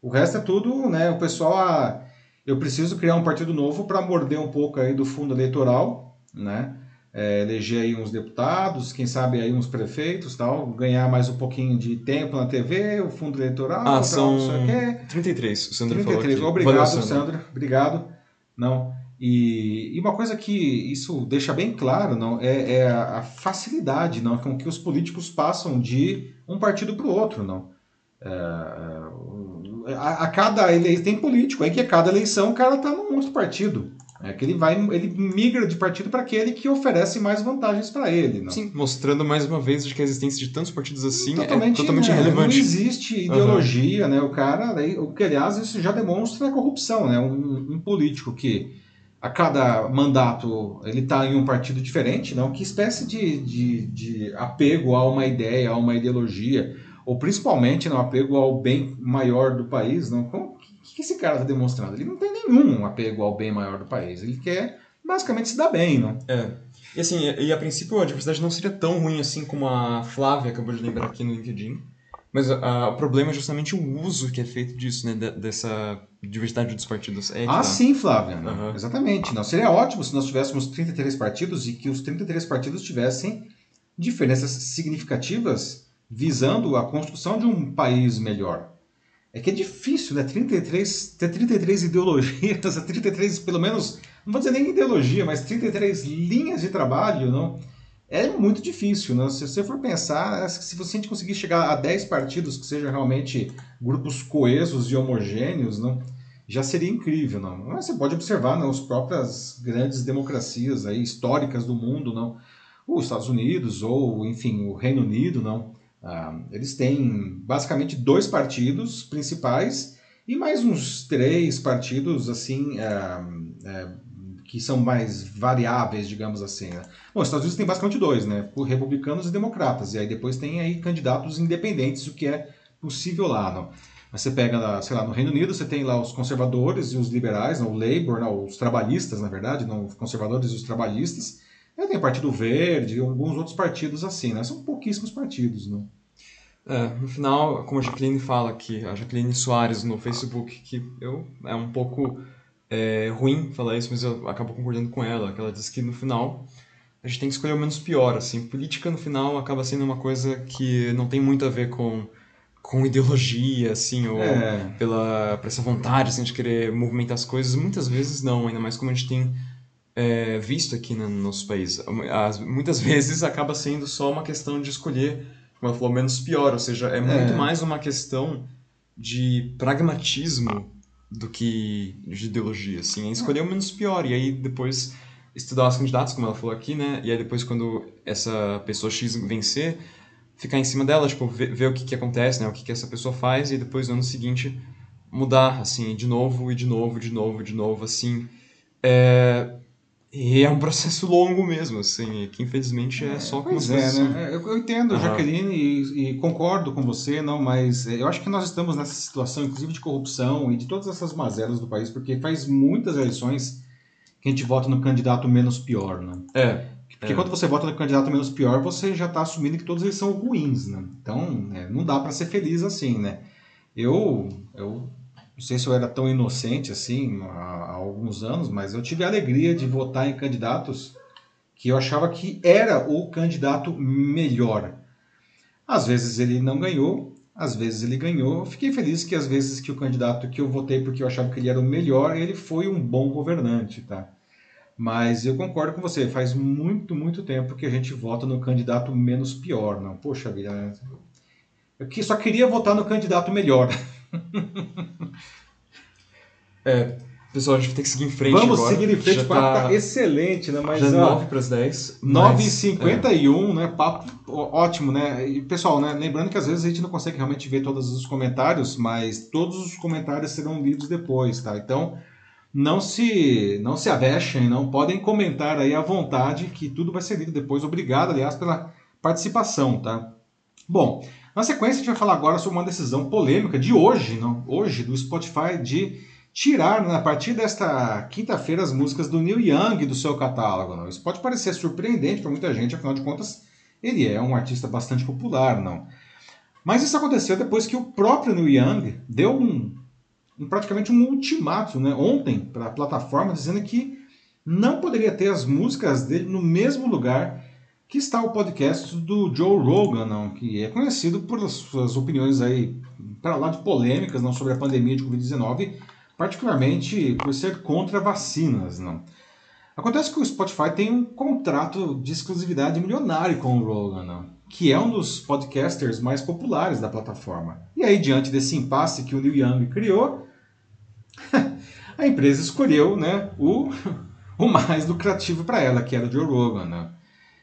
O resto é tudo, né? O pessoal, ah, eu preciso criar um partido novo para morder um pouco aí do fundo eleitoral, né? é, eleger aí uns deputados, quem sabe aí uns prefeitos tal, ganhar mais um pouquinho de tempo na TV, o fundo eleitoral, Ah, tal, são não sei o quê. 33, o Sandro 33. falou aqui. Obrigado, Valeu, Sandro. Obrigado. Não. E, e uma coisa que isso deixa bem claro, não, é, é a facilidade, não, com que os políticos passam de um partido para o outro, não. É, a, a cada eleição tem político, aí que a cada eleição o cara está num outro partido. É que ele vai, ele migra de partido para aquele que oferece mais vantagens para ele, não. Sim, mostrando mais uma vez que a existência de tantos partidos assim totalmente, é totalmente né, irrelevante. Não existe ideologia, né? O cara, o que aliás isso já demonstra a corrupção, né? Um, um político que a cada mandato ele está em um partido diferente, não? Que espécie de, de, de apego a uma ideia, a uma ideologia, ou principalmente não apego ao bem maior do país, não? Como, o que esse cara está demonstrando? Ele não tem nenhum apego ao bem maior do país. Ele quer basicamente se dar bem, não? É. E assim, e a princípio a diversidade não seria tão ruim assim como a Flávia acabou de lembrar aqui no LinkedIn. Mas a, o problema é justamente o uso que é feito disso, né? de- dessa diversidade dos partidos. É Ah, tá. sim, Flávia. né? Aham. Exatamente. Não, seria ótimo se nós tivéssemos 33 partidos e que os 33 partidos tivessem diferenças significativas visando a construção de um país melhor. É que é difícil, né? 33, ter 33 ideologias, 33, pelo menos, não vou dizer nem ideologia, mas 33 linhas de trabalho, não? É muito difícil, né? Se você for pensar, se você conseguir chegar a 10 partidos que sejam realmente grupos coesos e homogêneos, não? já seria incrível, não? Mas você pode observar, não, as próprias grandes democracias aí históricas do mundo, não? Os Estados Unidos ou, enfim, o Reino Unido, não? Ah, eles têm basicamente dois partidos principais e mais uns três partidos assim ah, é, que são mais variáveis, digamos assim. Né? Bom, os Estados Unidos tem basicamente dois, né? Por republicanos e democratas. E aí depois tem aí candidatos independentes, o que é possível lá? Mas você pega, sei lá, no Reino Unido você tem lá os conservadores e os liberais, não, o Labour, não, os trabalhistas, na verdade, não, os conservadores e os trabalhistas. Aí tem o Partido Verde e alguns outros partidos assim, né? São pouquíssimos partidos, né? É, no final, como a Jacqueline fala aqui, a Jacqueline Soares no Facebook, que eu é um pouco é, ruim falar isso, mas eu acabo concordando com ela, que ela diz que no final a gente tem que escolher o menos pior, assim, política no final acaba sendo uma coisa que não tem muito a ver com, com ideologia, assim, ou É. pela por essa vontade, assim, de querer movimentar as coisas, muitas vezes não, ainda mais como a gente tem é, visto aqui né, no nosso país. As- muitas vezes acaba sendo só uma questão de escolher, como ela falou, menos pior, ou seja, é muito É. mais uma questão de pragmatismo do que de ideologia, assim, é escolher o menos pior, e aí depois estudar os candidatos, como ela falou aqui, né, e aí depois quando essa pessoa X vencer, ficar em cima dela, tipo, ver, ver o que que acontece, né, o que que essa pessoa faz, e depois no ano seguinte mudar, assim, de novo, e de novo, de novo, de novo, assim, é... E é um processo longo mesmo, assim, que infelizmente é só com Pois é, assim. né? Eu, eu entendo, Aham. Jaqueline, e, e concordo com você, não, mas é, eu acho que nós estamos nessa situação, inclusive de corrupção e de todas essas mazelas do país, porque faz muitas eleições que a gente vota no candidato menos pior, né? É, Porque É. quando você vota no candidato menos pior, você já está assumindo que todos eles são ruins, né? Então, é, não dá para ser feliz assim, né? Eu, eu não sei se eu era tão inocente assim há, há alguns anos, mas eu tive a alegria de votar em candidatos que eu achava que era o candidato melhor. Às vezes ele não ganhou, às vezes ele ganhou. Fiquei feliz que às vezes que o candidato que eu votei porque eu achava que ele era o melhor, ele foi um bom governante, tá? Mas eu concordo com você, faz muito, muito tempo que a gente vota no candidato menos pior, não. Poxa vida, eu só queria votar no candidato melhor. pessoal, a gente vai ter que seguir em frente Vamos agora. seguir em frente, Já o papo tá, tá excelente, né? Mas já ó, 9 para as 10. 9h51, né? Papo ótimo, né? E, pessoal, né? Lembrando que às vezes a gente não consegue realmente ver todos os comentários, mas todos os comentários serão lidos depois, tá? Então, não se não se avexem, não podem comentar aí à vontade, que tudo vai ser lido depois. Obrigado, aliás, pela participação, tá? Bom, na sequência a gente vai falar agora sobre uma decisão polêmica de hoje, não? Hoje, do Spotify, de tirar, né, a partir desta quinta-feira, as músicas do Neil Young do seu catálogo. Não? Isso pode parecer surpreendente para muita gente, afinal de contas, ele é um artista bastante popular, não? Mas isso aconteceu depois que o próprio Neil Young deu um, um- praticamente um ultimato né, ontem para a plataforma, dizendo que não poderia ter as músicas dele no mesmo lugar que está o podcast do Joe Rogan, não, que é conhecido por suas opiniões aí para lá de polêmicas não sobre a pandemia de Covid-19, particularmente por ser contra vacinas, não. Acontece que o Spotify tem um contrato de exclusividade milionário com o Rogan, não, que é um dos podcasters mais populares da plataforma. E aí, diante desse impasse que o Neil Young criou, a empresa escolheu né, o, o mais lucrativo para ela, que era o Joe Rogan. Né?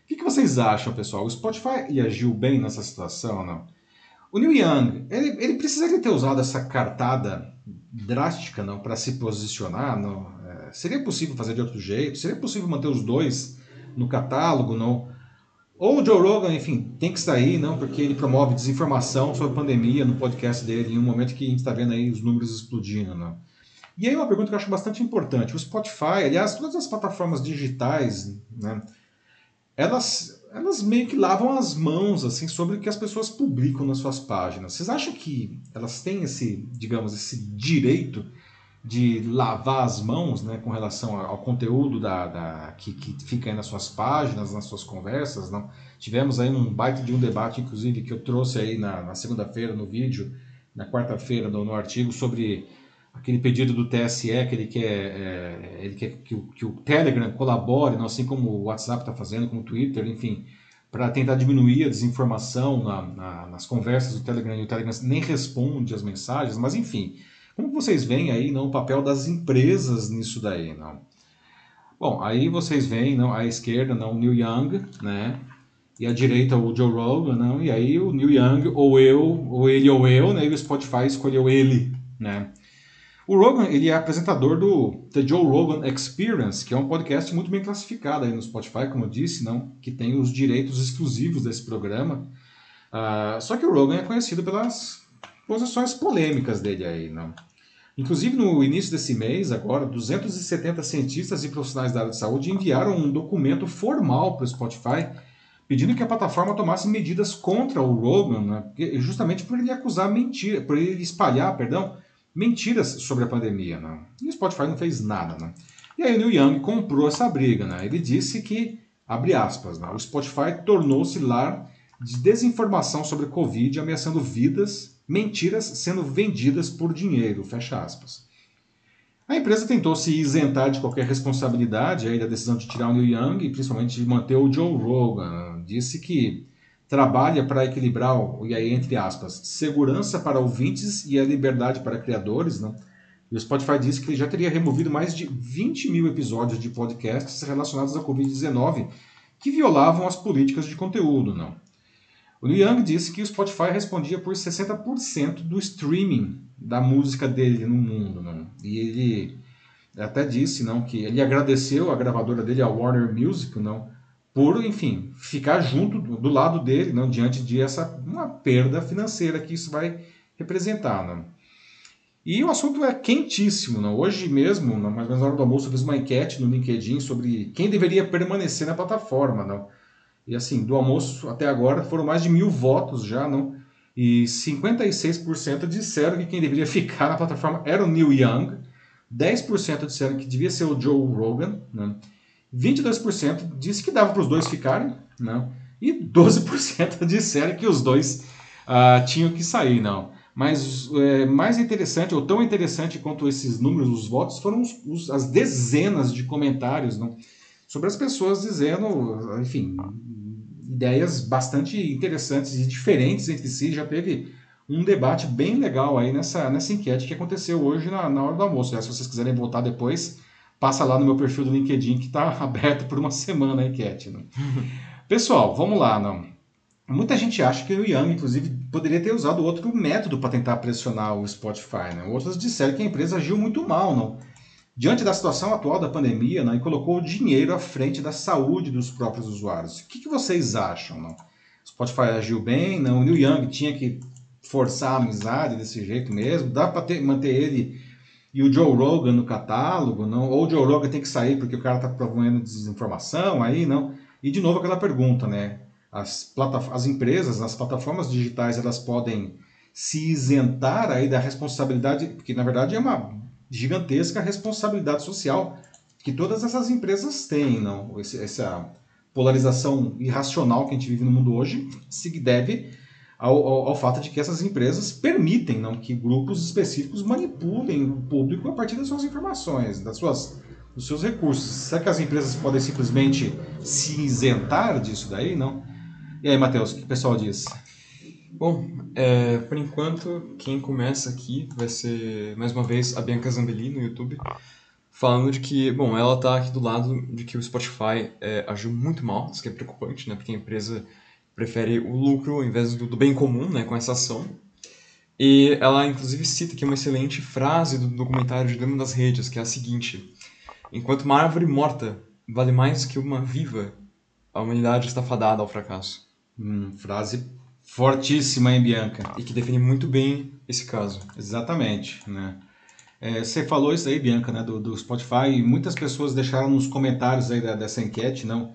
O que, que, vocês acham, pessoal? O Spotify agiu bem nessa situação não? O Neil Young, ele, ele precisaria ter usado essa cartada drástica não para se posicionar? Não? É, seria possível fazer de outro jeito? Seria possível manter os dois no catálogo? Não? Ou o Joe Rogan, enfim, tem que sair, não, porque ele promove desinformação sobre a pandemia no podcast dele, em um momento que a gente está vendo aí os números explodindo, não. E aí uma pergunta que eu acho bastante importante. O Spotify, aliás, todas as plataformas digitais, né, elas, elas meio que lavam as mãos assim sobre o que as pessoas publicam nas suas páginas. Vocês acham que elas têm esse, digamos, esse direito de lavar as mãos né, com relação ao conteúdo da, da que, que, fica aí nas suas páginas, nas suas conversas. Não? Tivemos aí um baita de um debate, inclusive, que eu trouxe aí na, na segunda-feira no vídeo, na quarta-feira no, no, artigo, sobre aquele pedido do TSE que ele quer, é, ele quer que, o, que o Telegram colabore, não, assim como o WhatsApp está fazendo, como o Twitter, enfim, para tentar diminuir a desinformação na, na, nas conversas do Telegram, e o Telegram nem responde as mensagens, mas enfim como vocês veem aí não, o papel das empresas nisso daí? Não? Bom, aí vocês veem não, à esquerda não, o Neil Young, né? E à direita o Joe Rogan, não? E aí o Neil Young, ou eu, ou ele ou eu, né? E o Spotify escolheu ele, né? O Rogan, ele é apresentador do The Joe Rogan Experience, que é um podcast muito bem classificado aí no Spotify, como eu disse, não? Que tem os direitos exclusivos desse programa. Uh, só que o Rogan é conhecido pelas posições polêmicas dele aí, não? Inclusive, no início desse mês, agora, 270 cientistas e profissionais da área de saúde enviaram um documento formal para o Spotify pedindo que a plataforma tomasse medidas contra o Rogan, né? justamente por ele acusar mentira, por ele espalhar, perdão, mentiras sobre a pandemia. Né? E o Spotify não fez nada. Né? E aí o Neil Young comprou essa briga. Né? Ele disse que, abre aspas, né? o Spotify tornou-se lar de desinformação sobre Covid, ameaçando vidas mentiras sendo vendidas por dinheiro, fecha aspas. A empresa tentou se isentar de qualquer responsabilidade aí da decisão de tirar o Neil Young e principalmente de manter o Joe Rogan. Disse que trabalha para equilibrar, e aí entre aspas, segurança para ouvintes e a liberdade para criadores, né? E o Spotify disse que ele já teria removido mais de 20 mil episódios de podcasts relacionados à Covid-19 que violavam as políticas de conteúdo, não. O Young disse que o Spotify respondia por 60% do streaming da música dele no mundo. Né? E ele até disse não que ele agradeceu a gravadora dele, a Warner Music, não, por, enfim, ficar junto do lado dele, não, diante de essa uma perda financeira que isso vai representar. Não. E o assunto é quentíssimo. Não? Hoje mesmo, não, mais ou menos na hora do almoço, eu fiz uma enquete no LinkedIn sobre quem deveria permanecer na plataforma. Não? E assim, do almoço até agora foram mais de mil votos já, não? E 56% disseram que quem deveria ficar na plataforma era o Neil Young, 10% disseram que devia ser o Joe Rogan, né? 22% disse que dava para os dois ficarem, não? e 12% disseram que os dois uh, tinham que sair, não. Mas é, mais interessante, ou tão interessante quanto esses números dos votos, foram os, os, as dezenas de comentários não? sobre as pessoas dizendo, enfim, ideias bastante interessantes e diferentes entre si. Já teve um debate bem legal aí nessa, nessa enquete que aconteceu hoje na, na hora do almoço. se vocês quiserem voltar depois, passa lá no meu perfil do LinkedIn que está aberto por uma semana a enquete. Né? Pessoal, vamos lá. Não. Muita gente acha que o Young, inclusive, poderia ter usado outro método para tentar pressionar o Spotify. Né? Outros disseram que a empresa agiu muito mal. Não? diante da situação atual da pandemia, né, e colocou o dinheiro à frente da saúde dos próprios usuários. O que, que vocês acham? Não? O Spotify agiu bem, não? o Neil Young tinha que forçar a amizade desse jeito mesmo, dá para manter ele e o Joe Rogan no catálogo, não? ou o Joe Rogan tem que sair porque o cara está promovendo desinformação, aí não. E de novo aquela pergunta, né? As, as empresas, as plataformas digitais, elas podem se isentar aí da responsabilidade, porque na verdade é uma gigantesca responsabilidade social que todas essas empresas têm, não? Esse, essa polarização irracional que a gente vive no mundo hoje se deve ao, ao, ao, fato de que essas empresas permitem não, que grupos específicos manipulem o público a partir das suas informações, das suas, dos seus recursos. Será que as empresas podem simplesmente se isentar disso daí? Não? E aí, Matheus, o que o pessoal diz? Bom, é, por enquanto, quem começa aqui vai ser, mais uma vez, a Bianca Zambelli no YouTube, falando de que, bom, ela está aqui do lado de que o Spotify é, agiu muito mal, isso que é preocupante, né, porque a empresa prefere o lucro ao invés do, do bem comum, né, com essa ação. E ela, inclusive, cita aqui uma excelente frase do documentário de Dama das Redes, que é a seguinte, enquanto uma árvore morta vale mais que uma viva, a humanidade está fadada ao fracasso. Hum, frase Fortíssima, hein, Bianca? E que define muito bem esse caso. Exatamente, né? É, você falou isso aí, Bianca, né, do, do Spotify, e muitas pessoas deixaram nos comentários aí da, dessa enquete, não?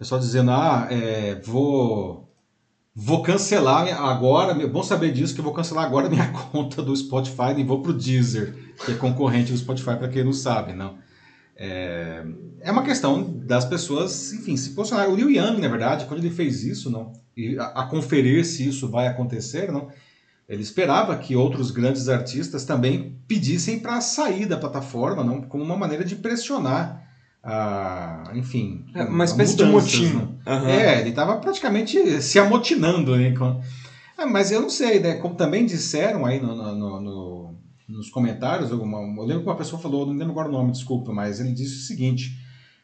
O pessoal dizendo, ah, é, vou, vou cancelar agora, bom saber disso, que eu vou cancelar agora minha conta do Spotify e vou pro Deezer, que é concorrente do Spotify, para quem não sabe, não? É, é uma questão das pessoas, enfim, se posicionar. O Liu Yang, na verdade, quando ele fez isso, não, e a, a conferir se isso vai acontecer, não, ele esperava que outros grandes artistas também pedissem para sair da plataforma, não, como uma maneira de pressionar a, enfim, é, uma espécie de motim. Uhum. É, ele estava praticamente se amotinando, né? É, mas eu não sei, né? Como também disseram aí no, no, no nos comentários, alguma, eu lembro que uma pessoa falou, não lembro agora o nome, desculpa, mas ele disse o seguinte: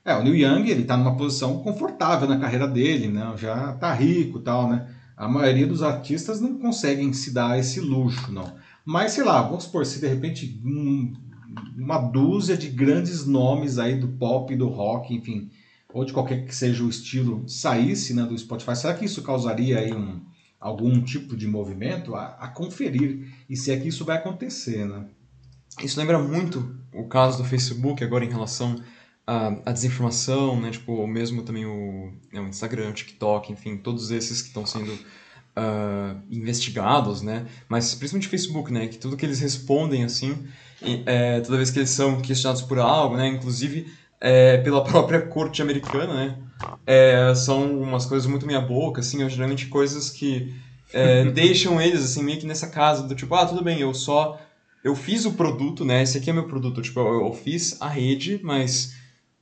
é, o Neil Young ele está numa posição confortável na carreira dele, né? Já está rico, tal, né? A maioria dos artistas não conseguem se dar esse luxo, não. Mas sei lá, vamos supor se de repente um, uma dúzia de grandes nomes aí do pop, do rock, enfim, ou de qualquer que seja o estilo saísse, né, do Spotify, será que isso causaria aí um algum tipo de movimento a, a conferir e se é que isso vai acontecer, né? Isso lembra muito o caso do Facebook agora em relação à, à desinformação, né? Tipo, mesmo também o, né, o Instagram, TikTok, enfim, todos esses que estão sendo uh, investigados, né? Mas principalmente o Facebook, né? Que tudo que eles respondem, assim, e, é, toda vez que eles são questionados por algo, né? Inclusive é, pela própria corte americana, né? É, são umas coisas muito meia boca, assim, geralmente coisas que é, deixam eles, assim, meio que nessa casa do tipo, ah, tudo bem, eu só... Eu fiz o produto, né? Esse aqui é meu produto. Tipo, eu, eu fiz a rede, mas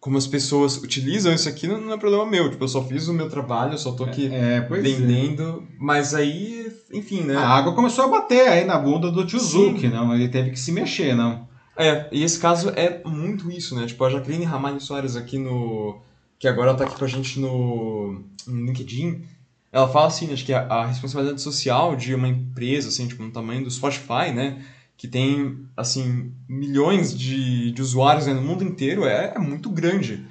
como as pessoas utilizam isso aqui não, não, é problema meu. Tipo, eu só fiz o meu trabalho, eu só tô aqui é, é vendendo. É. Mas aí, enfim, né? A água começou a bater aí na bunda do tio Zuki, não? Ele teve que se mexer, não? É, e esse caso é muito isso, né? Tipo, a Jaqueline Ramalho Soares aqui no... Que agora tá aqui com a gente no, no LinkedIn. Ela fala assim, né, que a, a, responsabilidade social de uma empresa, assim, tipo, no tamanho do Spotify, né? Que tem, assim, milhões de, de usuários né, no mundo inteiro, é, é muito grande.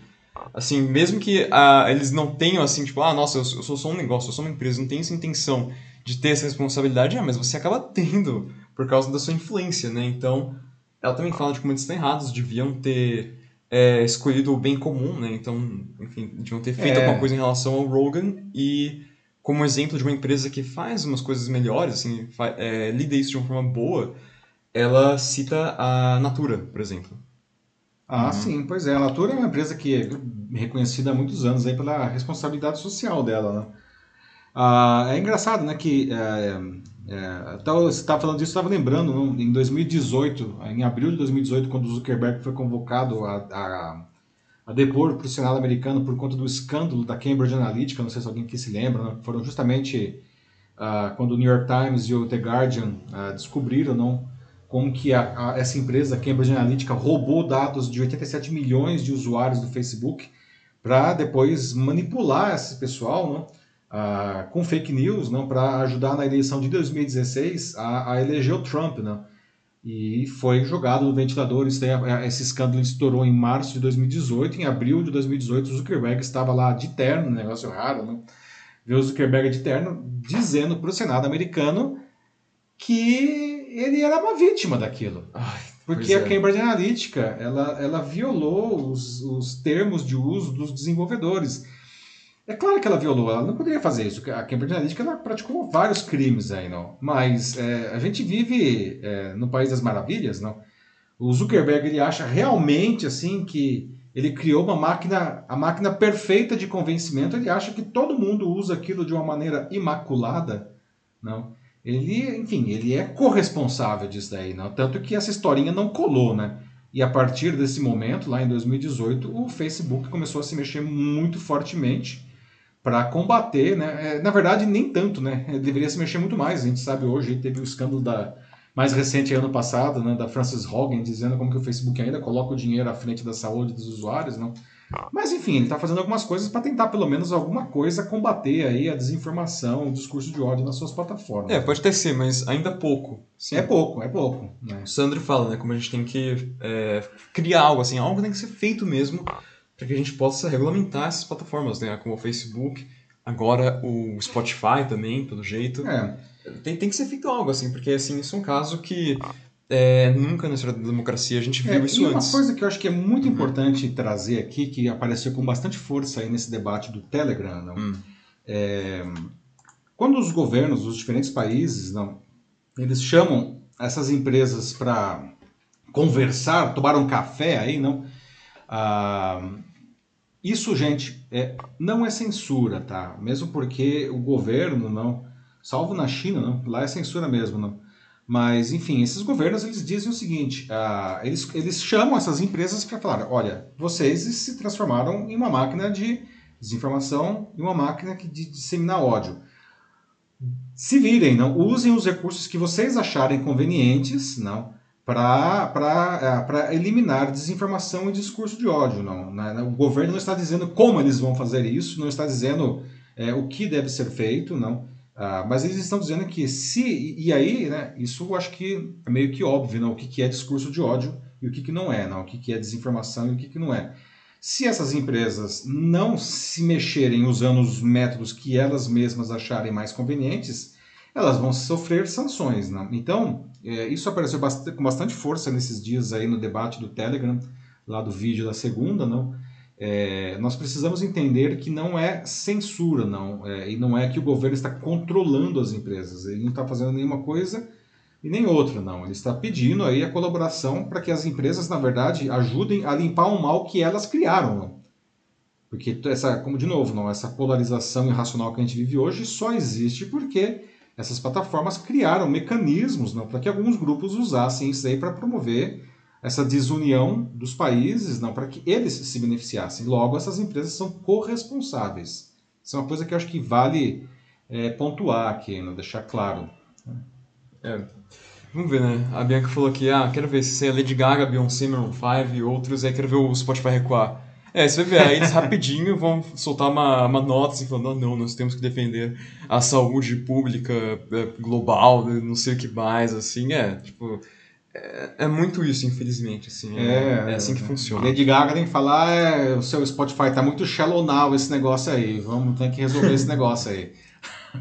Assim, mesmo que uh, eles não tenham, assim, tipo, ah, nossa, eu, eu sou só um negócio, eu sou uma empresa, não tenho essa intenção de ter essa responsabilidade, é, mas você acaba tendo por causa da sua influência, né? Então, ela também fala de como eles estão errados, deviam ter é, escolhido o bem comum, né? Então, enfim, deviam ter feito é. alguma coisa em relação ao Rogan e como exemplo de uma empresa que faz umas coisas melhores, assim, é, lida isso de uma forma boa, ela cita a Natura, por exemplo. Ah, uhum. sim, pois é. A Natura é uma empresa que é reconhecida há muitos anos aí pela responsabilidade social dela, né? Ah, é engraçado, né, que é, é, então, você estava falando disso, estava lembrando, não? em 2018, em abril de 2018, quando o Zuckerberg foi convocado a, a, a depor para o Senado americano por conta do escândalo da Cambridge Analytica, não sei se alguém aqui se lembra, né? foram justamente uh, quando o New York Times e o The Guardian uh, descobriram não, como que a, a, essa empresa, a Cambridge Analytica, roubou dados de 87 milhões de usuários do Facebook para depois manipular esse pessoal, não? uh, com fake news não para ajudar na eleição de 2016 a, a eleger o Trump. Não? E foi jogado no ventilador. Isso daí, esse escândalo estourou em março de 2018. Em abril de 2018, o Zuckerberg estava lá de terno, negócio raro, né? Ver o Zuckerberg de terno dizendo para o Senado americano que ele era uma vítima daquilo. Ai, porque a é. Cambridge Analytica ela, ela violou os, os termos de uso dos desenvolvedores. É claro que ela violou, ela não poderia fazer isso. A Cambridge Analytica ela praticou vários crimes aí, não. Mas é, a gente vive é, no país das maravilhas, não. O Zuckerberg ele acha realmente assim que Ele criou uma máquina, a máquina perfeita de convencimento. Ele acha que todo mundo usa aquilo de uma maneira imaculada, não? Ele, enfim, ele é corresponsável disso daí, não? Tanto que essa historinha não colou, né? E a partir desse momento, lá em 2018, o Facebook começou a se mexer muito fortemente para combater, né? É, na verdade, nem tanto, né? Ele deveria se mexer muito mais. A gente sabe hoje, teve o escândalo da mais recente ano passado, né, da Frances Hogan, dizendo como que o Facebook ainda coloca o dinheiro à frente da saúde dos usuários, não? Mas enfim, ele está fazendo algumas coisas para tentar pelo menos alguma coisa combater aí a desinformação, o discurso de ódio nas suas plataformas. É, pode até ser, mas ainda pouco. Sim. É pouco, é pouco. Né? O Sandro fala, né, como a gente tem que é, criar algo assim, algo tem que ser feito mesmo para que a gente possa regulamentar essas plataformas, né, como o Facebook, agora o Spotify também, pelo jeito. É. Tem, tem que ser feito algo assim, porque assim, isso é um caso que é, nunca na história da democracia a gente viu é, isso e antes. uma coisa que eu acho que é muito uhum. importante trazer aqui, que apareceu com bastante força aí nesse debate do Telegram, não? Hum. É, quando os governos dos diferentes países, não, eles chamam essas empresas para conversar, tomar um café aí, não? Ah, isso, gente, é, não é censura, tá? Mesmo porque o governo, não, salvo na China, não, lá é censura mesmo, não. Mas, enfim, esses governos eles dizem o seguinte: uh, eles, eles chamam essas empresas para falar: olha, vocês se transformaram em uma máquina de desinformação e uma máquina de disseminar ódio. Se virem, não usem os recursos que vocês acharem convenientes, não, para uh, eliminar desinformação e discurso de ódio, não. Né? O governo não está dizendo como eles vão fazer isso, não está dizendo uh, o que deve ser feito, não. Ah, mas eles estão dizendo que se. E aí, né, isso eu acho que é meio que óbvio, não, o que, que é discurso de ódio e o que, que não é, não, o que, que é desinformação e o que, que não é. Se essas empresas não se mexerem usando os métodos que elas mesmas acharem mais convenientes, elas vão sofrer sanções. Não? Então, é, isso apareceu com bastante força nesses dias aí no debate do Telegram, lá do vídeo da segunda, não? É, nós precisamos entender que não é censura, não, é, e não é que o governo está controlando as empresas. Ele não está fazendo nenhuma coisa e nem outra, não. Ele está pedindo aí a colaboração para que as empresas, na verdade, ajudem a limpar o mal que elas criaram, não. Porque essa, como de novo, não, essa polarização irracional que a gente vive hoje só existe porque essas plataformas criaram mecanismos, não, para que alguns grupos usassem isso aí para promover essa desunião dos países, não, para que eles se beneficiassem. Logo, essas empresas são corresponsáveis. Isso é uma coisa que eu acho que vale é, pontuar aqui, não deixar claro. É. Vamos ver, né? A Bianca falou aqui, ah, quero ver se é Lady Gaga, Beyoncé, Maroon 5 e outros, aí quero ver o Spotify recuar. É, você vai ver, aí eles rapidinho vão soltar uma, uma nota assim, falando, não, não, nós temos que defender a saúde pública é, global, não sei o que mais, assim, é, tipo, é, é, muito isso, infelizmente, assim. É, é assim que funciona. Lady Gaga tem que falar, é, o seu Spotify tá muito shallow now esse negócio aí. Vamos ter que resolver esse negócio aí.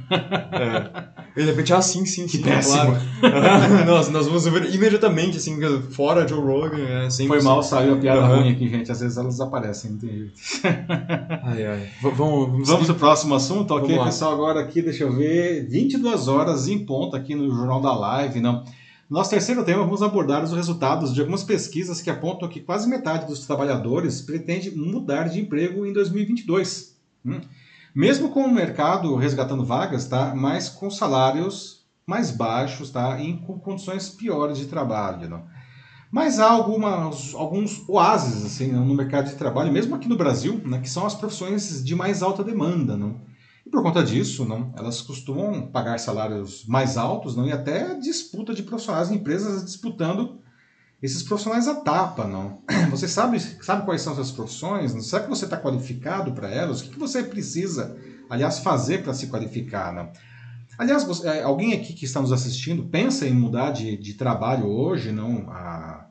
É. E de repente, ah, sim, sim, sim. Que péssimo. Claro. nós, nós vamos ver imediatamente, assim, fora Joe Rogan. É, Foi mal, saiu a piada uhum. ruim aqui, gente. Às vezes elas desaparecem, não tem jeito. Ai, ai. vamos, vamos, vamos pro próximo assunto? Ok, pessoal, agora aqui, deixa eu ver. 22 horas em ponto aqui no Jornal da Live, não. Nosso terceiro tema, vamos abordar os resultados de algumas pesquisas que apontam que quase metade dos trabalhadores pretende mudar de emprego em 2022. Hum. Mesmo com o mercado resgatando vagas, tá? mas com salários mais baixos tá? e com condições piores de trabalho. Não? Mas há algumas, alguns oásis assim, no mercado de trabalho, mesmo aqui no Brasil, né? que são as profissões de mais alta demanda. Não? Por conta disso, não, elas costumam pagar salários mais altos não, e até disputa de profissionais, empresas disputando esses profissionais à tapa. Não. Você sabe, sabe quais são essas profissões? Não? Será que você está qualificado para elas? O que, que você precisa, aliás, fazer para se qualificar? Não? Aliás, você, é, alguém aqui que está nos assistindo pensa em mudar de, de trabalho hoje? não? Ah,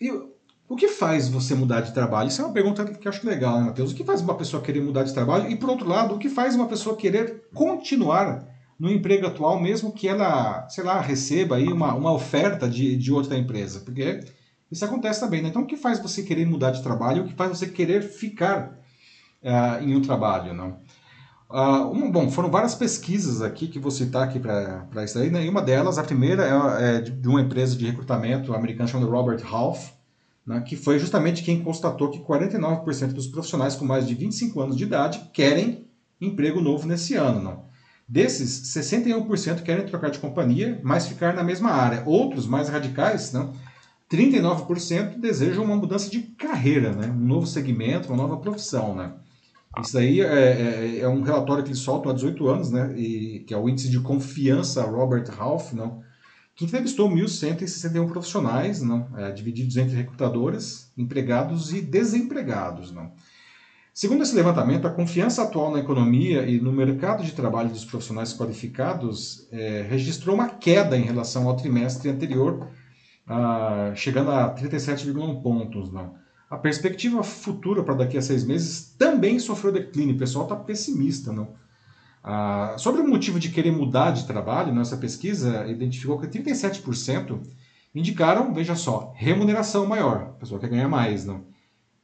eu, o que faz você mudar de trabalho? Isso é uma pergunta que eu acho legal, né, Matheus? O que faz uma pessoa querer mudar de trabalho? E, por outro lado, o que faz uma pessoa querer continuar no emprego atual, mesmo que ela, sei lá, receba aí uma, uma oferta de, de outra empresa? Porque isso acontece também, né? Então, o que faz você querer mudar de trabalho? O que faz você querer ficar uh, em um trabalho, não? Uh, bom, foram várias pesquisas aqui que vou citar aqui para isso aí, né? E uma delas, a primeira é, é de uma empresa de recrutamento americana chamada Robert Half, né, que foi justamente quem constatou que 49% dos profissionais com mais de 25 anos de idade querem emprego novo nesse ano. Não. Desses, 61% querem trocar de companhia, mas ficar na mesma área. Outros, mais radicais, não, 39% desejam uma mudança de carreira, né, um novo segmento, uma nova profissão. Né. Isso aí é, é, é, um relatório que eles soltam há 18 anos, né, e, que é o índice de confiança Robert Half, não, que entrevistou 1.161 profissionais, não, é, divididos entre recrutadores, empregados e desempregados. Não. Segundo esse levantamento, a confiança atual na economia e no mercado de trabalho dos profissionais qualificados é, registrou uma queda em relação ao trimestre anterior, ah, chegando a 37,1 pontos. Não. A perspectiva futura para daqui a seis meses também sofreu declínio. O pessoal está pessimista. Não. Ah, sobre o motivo de querer mudar de trabalho, nossa pesquisa identificou que 37% indicaram, veja só, remuneração maior. A pessoa quer ganhar mais, não?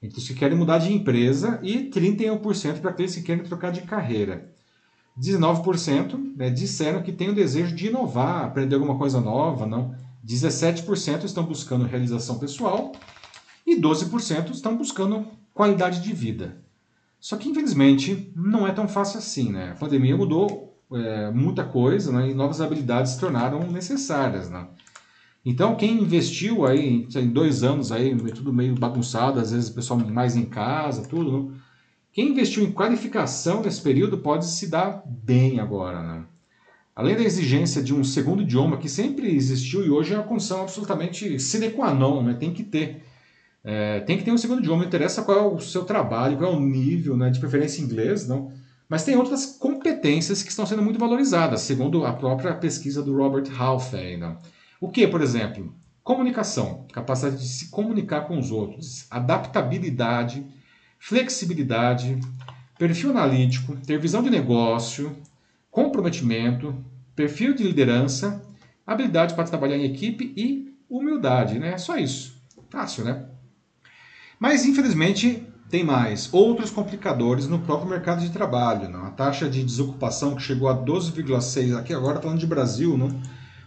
Entre os que querem mudar de empresa e 31% para aqueles que querem trocar de carreira. 19% né, disseram que têm o desejo de inovar, aprender alguma coisa nova, não. 17% estão buscando realização pessoal e 12% estão buscando qualidade de vida. Só que, infelizmente, não é tão fácil assim, né? A pandemia mudou é, muita coisa né? e novas habilidades se tornaram necessárias, né? Então, quem investiu aí em dois anos aí, tudo meio bagunçado, às vezes o pessoal mais em casa, tudo, né? quem investiu em qualificação nesse período pode se dar bem agora, né? Além da exigência de um segundo idioma que sempre existiu e hoje é uma condição absolutamente sine qua non, né? tem que ter. É, tem que ter um segundo idioma, não interessa qual é o seu trabalho, qual é o nível, né, de preferência inglês, não. Mas tem outras competências que estão sendo muito valorizadas, segundo a própria pesquisa do Robert Half. Não. O que, por exemplo? Comunicação, capacidade de se comunicar com os outros, adaptabilidade, flexibilidade, perfil analítico, ter visão de negócio, comprometimento, perfil de liderança, habilidade para trabalhar em equipe e humildade, né? Só isso. Fácil, né? Mas, infelizmente, tem mais. Outros complicadores no próprio mercado de trabalho. Não? A taxa de desocupação que chegou a 12,6%, aqui agora falando de Brasil, não?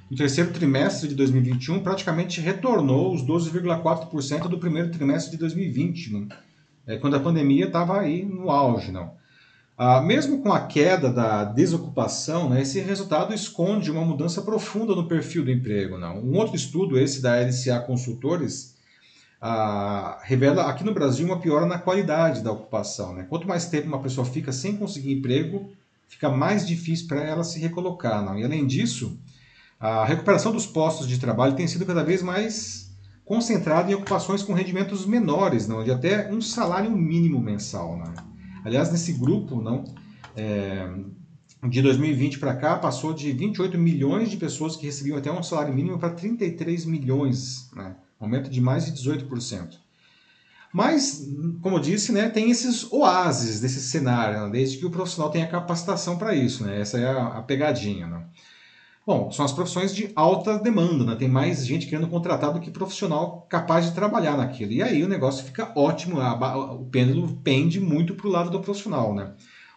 no terceiro trimestre de 2021 praticamente retornou os 12,4% do primeiro trimestre de 2020, não? É, quando a pandemia estava aí no auge. Não? Ah, mesmo com a queda da desocupação, né, esse resultado esconde uma mudança profunda no perfil do emprego. Não? Um outro estudo, esse da LCA Consultores, ah, revela aqui no Brasil uma piora na qualidade da ocupação. Né? Quanto mais tempo uma pessoa fica sem conseguir emprego, fica mais difícil para ela se recolocar. Não? E além disso, a recuperação dos postos de trabalho tem sido cada vez mais concentrada em ocupações com rendimentos menores, não? de até um salário mínimo mensal. Né? Aliás, nesse grupo, não, é, de 2020 para cá, passou de 28 milhões de pessoas que recebiam até um salário mínimo para 33 milhões. Né? Aumento de mais de 18%. Mas, como eu disse, né, tem esses oásis desse cenário, né, desde que o profissional tenha capacitação para isso. Né, essa é a, a pegadinha. Né. Bom, são as profissões de alta demanda, né, tem mais gente querendo contratar do que profissional capaz de trabalhar naquilo. E aí o negócio fica ótimo, a, o pêndulo pende muito para o lado do profissional. Né.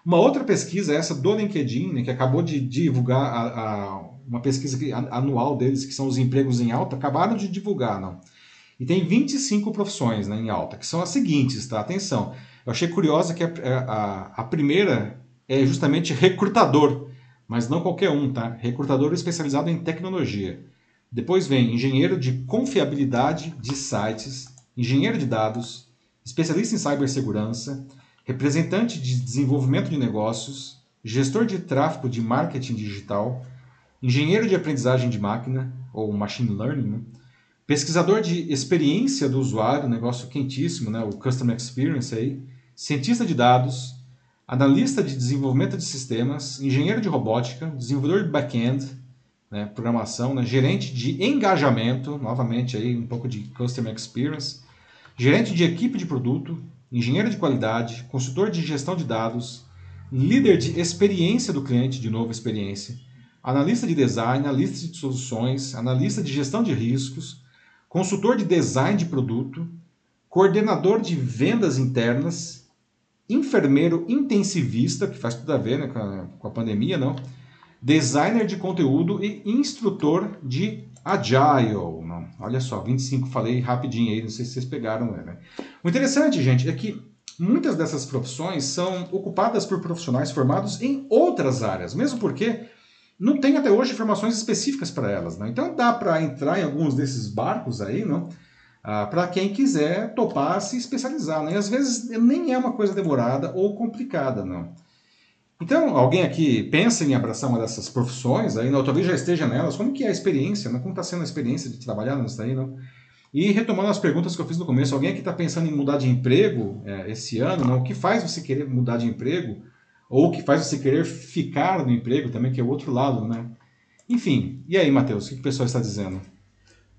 Uma outra pesquisa, essa do LinkedIn, né, que acabou de divulgar a, a, uma pesquisa anual deles, que são os empregos em alta, acabaram de divulgar. Não e tem 25 profissões né, em alta, que são as seguintes, tá? Atenção. Eu achei curiosa que a, a, a primeira é justamente recrutador, mas não qualquer um, tá? Recrutador especializado em tecnologia. Depois vem engenheiro de confiabilidade de sites, engenheiro de dados, especialista em cibersegurança, representante de desenvolvimento de negócios, gestor de tráfego de marketing digital, engenheiro de aprendizagem de máquina, ou machine learning, né? Pesquisador de experiência do usuário, negócio quentíssimo, né? o Customer Experience aí, cientista de dados, analista de desenvolvimento de sistemas, engenheiro de robótica, desenvolvedor de back-end, né? programação, né? gerente de engajamento, novamente aí um pouco de Customer Experience, gerente de equipe de produto, engenheiro de qualidade, consultor de gestão de dados, líder de experiência do cliente, de novo experiência, analista de design, analista de soluções, analista de gestão de riscos, consultor de design de produto, coordenador de vendas internas, enfermeiro intensivista, que faz tudo a ver né, com, a, com a pandemia, não? designer de conteúdo e instrutor de Agile. Não, olha só, 25 falei rapidinho aí, não sei se vocês pegaram. Né? O interessante, gente, é que muitas dessas profissões são ocupadas por profissionais formados em outras áreas, mesmo porque não tem até hoje informações específicas para elas. Né? Então dá para entrar em alguns desses barcos aí, não? Ah, para quem quiser topar se especializar. Né? E às vezes nem é uma coisa demorada ou complicada, não. Então, alguém aqui pensa em abraçar uma dessas profissões, aí, não, talvez já esteja nelas, como que é a experiência, né? como está sendo a experiência de trabalhar nisso aí, não? E retomando as perguntas que eu fiz no começo, alguém aqui está pensando em mudar de emprego é, esse ano, não? o que faz você querer mudar de emprego? Ou que faz você querer ficar no emprego também, que é o outro lado, né? Enfim, e aí, Matheus, o que o pessoal está dizendo?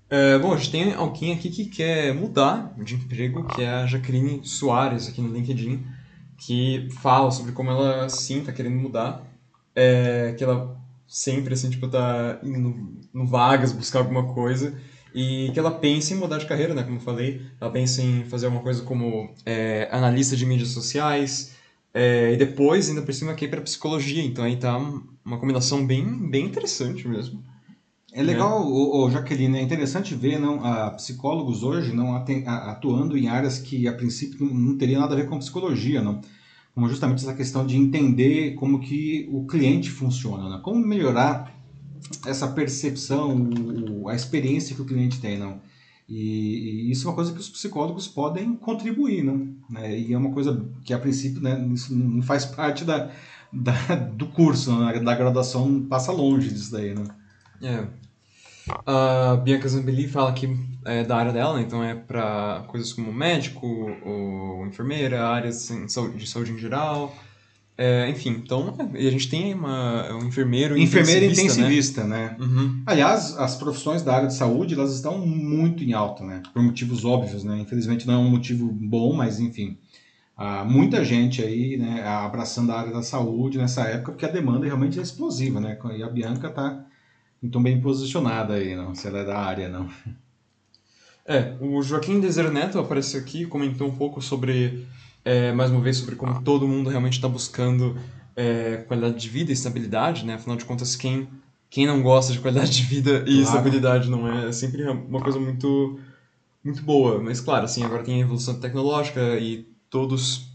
É, bom, a gente tem alguém aqui que quer mudar de emprego, que é a Jaqueline Soares, aqui no LinkedIn, que fala sobre como ela sim está querendo mudar, é, que ela sempre, assim, tipo, tá indo no, no vagas, buscar alguma coisa, e que ela pensa em mudar de carreira, né, como eu falei, ela pensa em fazer alguma coisa como é, analista de mídias sociais, é, e depois, ainda por cima, aqui para psicologia, então aí tá uma combinação bem, bem interessante mesmo. É legal, é. O, o Jaqueline, é interessante ver não, a psicólogos hoje não atuando em áreas que a princípio não teria nada a ver com psicologia, não. Como justamente essa questão de entender como que o cliente funciona, né? como melhorar essa percepção, a experiência que o cliente tem, não. E, e, isso é uma coisa que os psicólogos podem contribuir, não? Né? E é uma coisa que a princípio, né, isso não faz parte da, da do curso, né? da graduação passa longe disso daí, né? É. A Bianca Zambelli fala que é da área dela, né? então é para coisas como médico, ou enfermeira, áreas de saúde, de saúde em geral. É, enfim, então, e a gente tem uma, um enfermeiro Enfermeira intensivista, né? né? Uhum. Aliás, as profissões da área de saúde, elas estão muito em alta, né? Por motivos óbvios, né? Infelizmente não é um motivo bom, mas enfim. Há muita gente aí, né, abraçando a área da saúde nessa época, porque a demanda realmente é explosiva, né? E a Bianca está então bem posicionada aí, não? Se ela é da área, não. É, o Joaquim Deser Neto apareceu aqui e comentou um pouco sobre, é, mais uma vez, sobre como todo mundo realmente está buscando é, qualidade de vida e estabilidade, né? Afinal de contas, quem, quem não gosta de qualidade de vida e claro. estabilidade não é? É sempre uma coisa muito, muito boa. Mas, claro, assim, agora tem a evolução tecnológica e todos...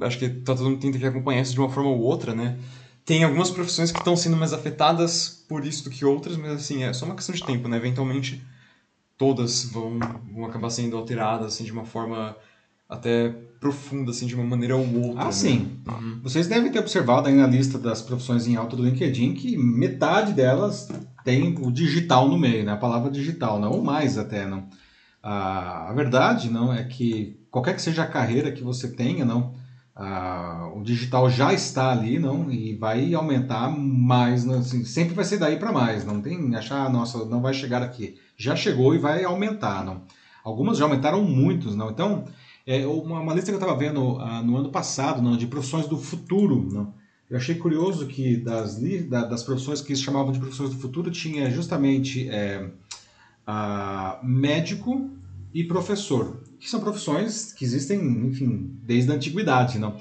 Acho que tá todo mundo tenta que acompanhar isso de uma forma ou outra, né? Tem algumas profissões que estão sendo mais afetadas por isso do que outras, mas assim, é só uma questão de tempo, né? Eventualmente todas vão, vão acabar sendo alteradas assim, de uma forma até profunda, assim, de uma maneira ou outra. Ah, né? sim. Uhum. Vocês devem ter observado aí na lista das profissões em alta do LinkedIn que metade delas tem o digital no meio, né? A palavra digital, não? Ou mais até, não? a verdade, não, é que qualquer que seja a carreira que você tenha, não, ah, o digital já está ali, não, e vai aumentar mais, não, assim, sempre vai ser daí para mais, não tem achar, nossa, não vai chegar aqui, já chegou e vai aumentar, não. Algumas já aumentaram muitos, não. Então, é uma, uma lista que eu estava vendo ah, no ano passado, não, de profissões do futuro, não. Eu achei curioso que das, das profissões que se chamavam de profissões do futuro tinha justamente é, médico e professor que são profissões que existem, enfim, desde a antiguidade, não?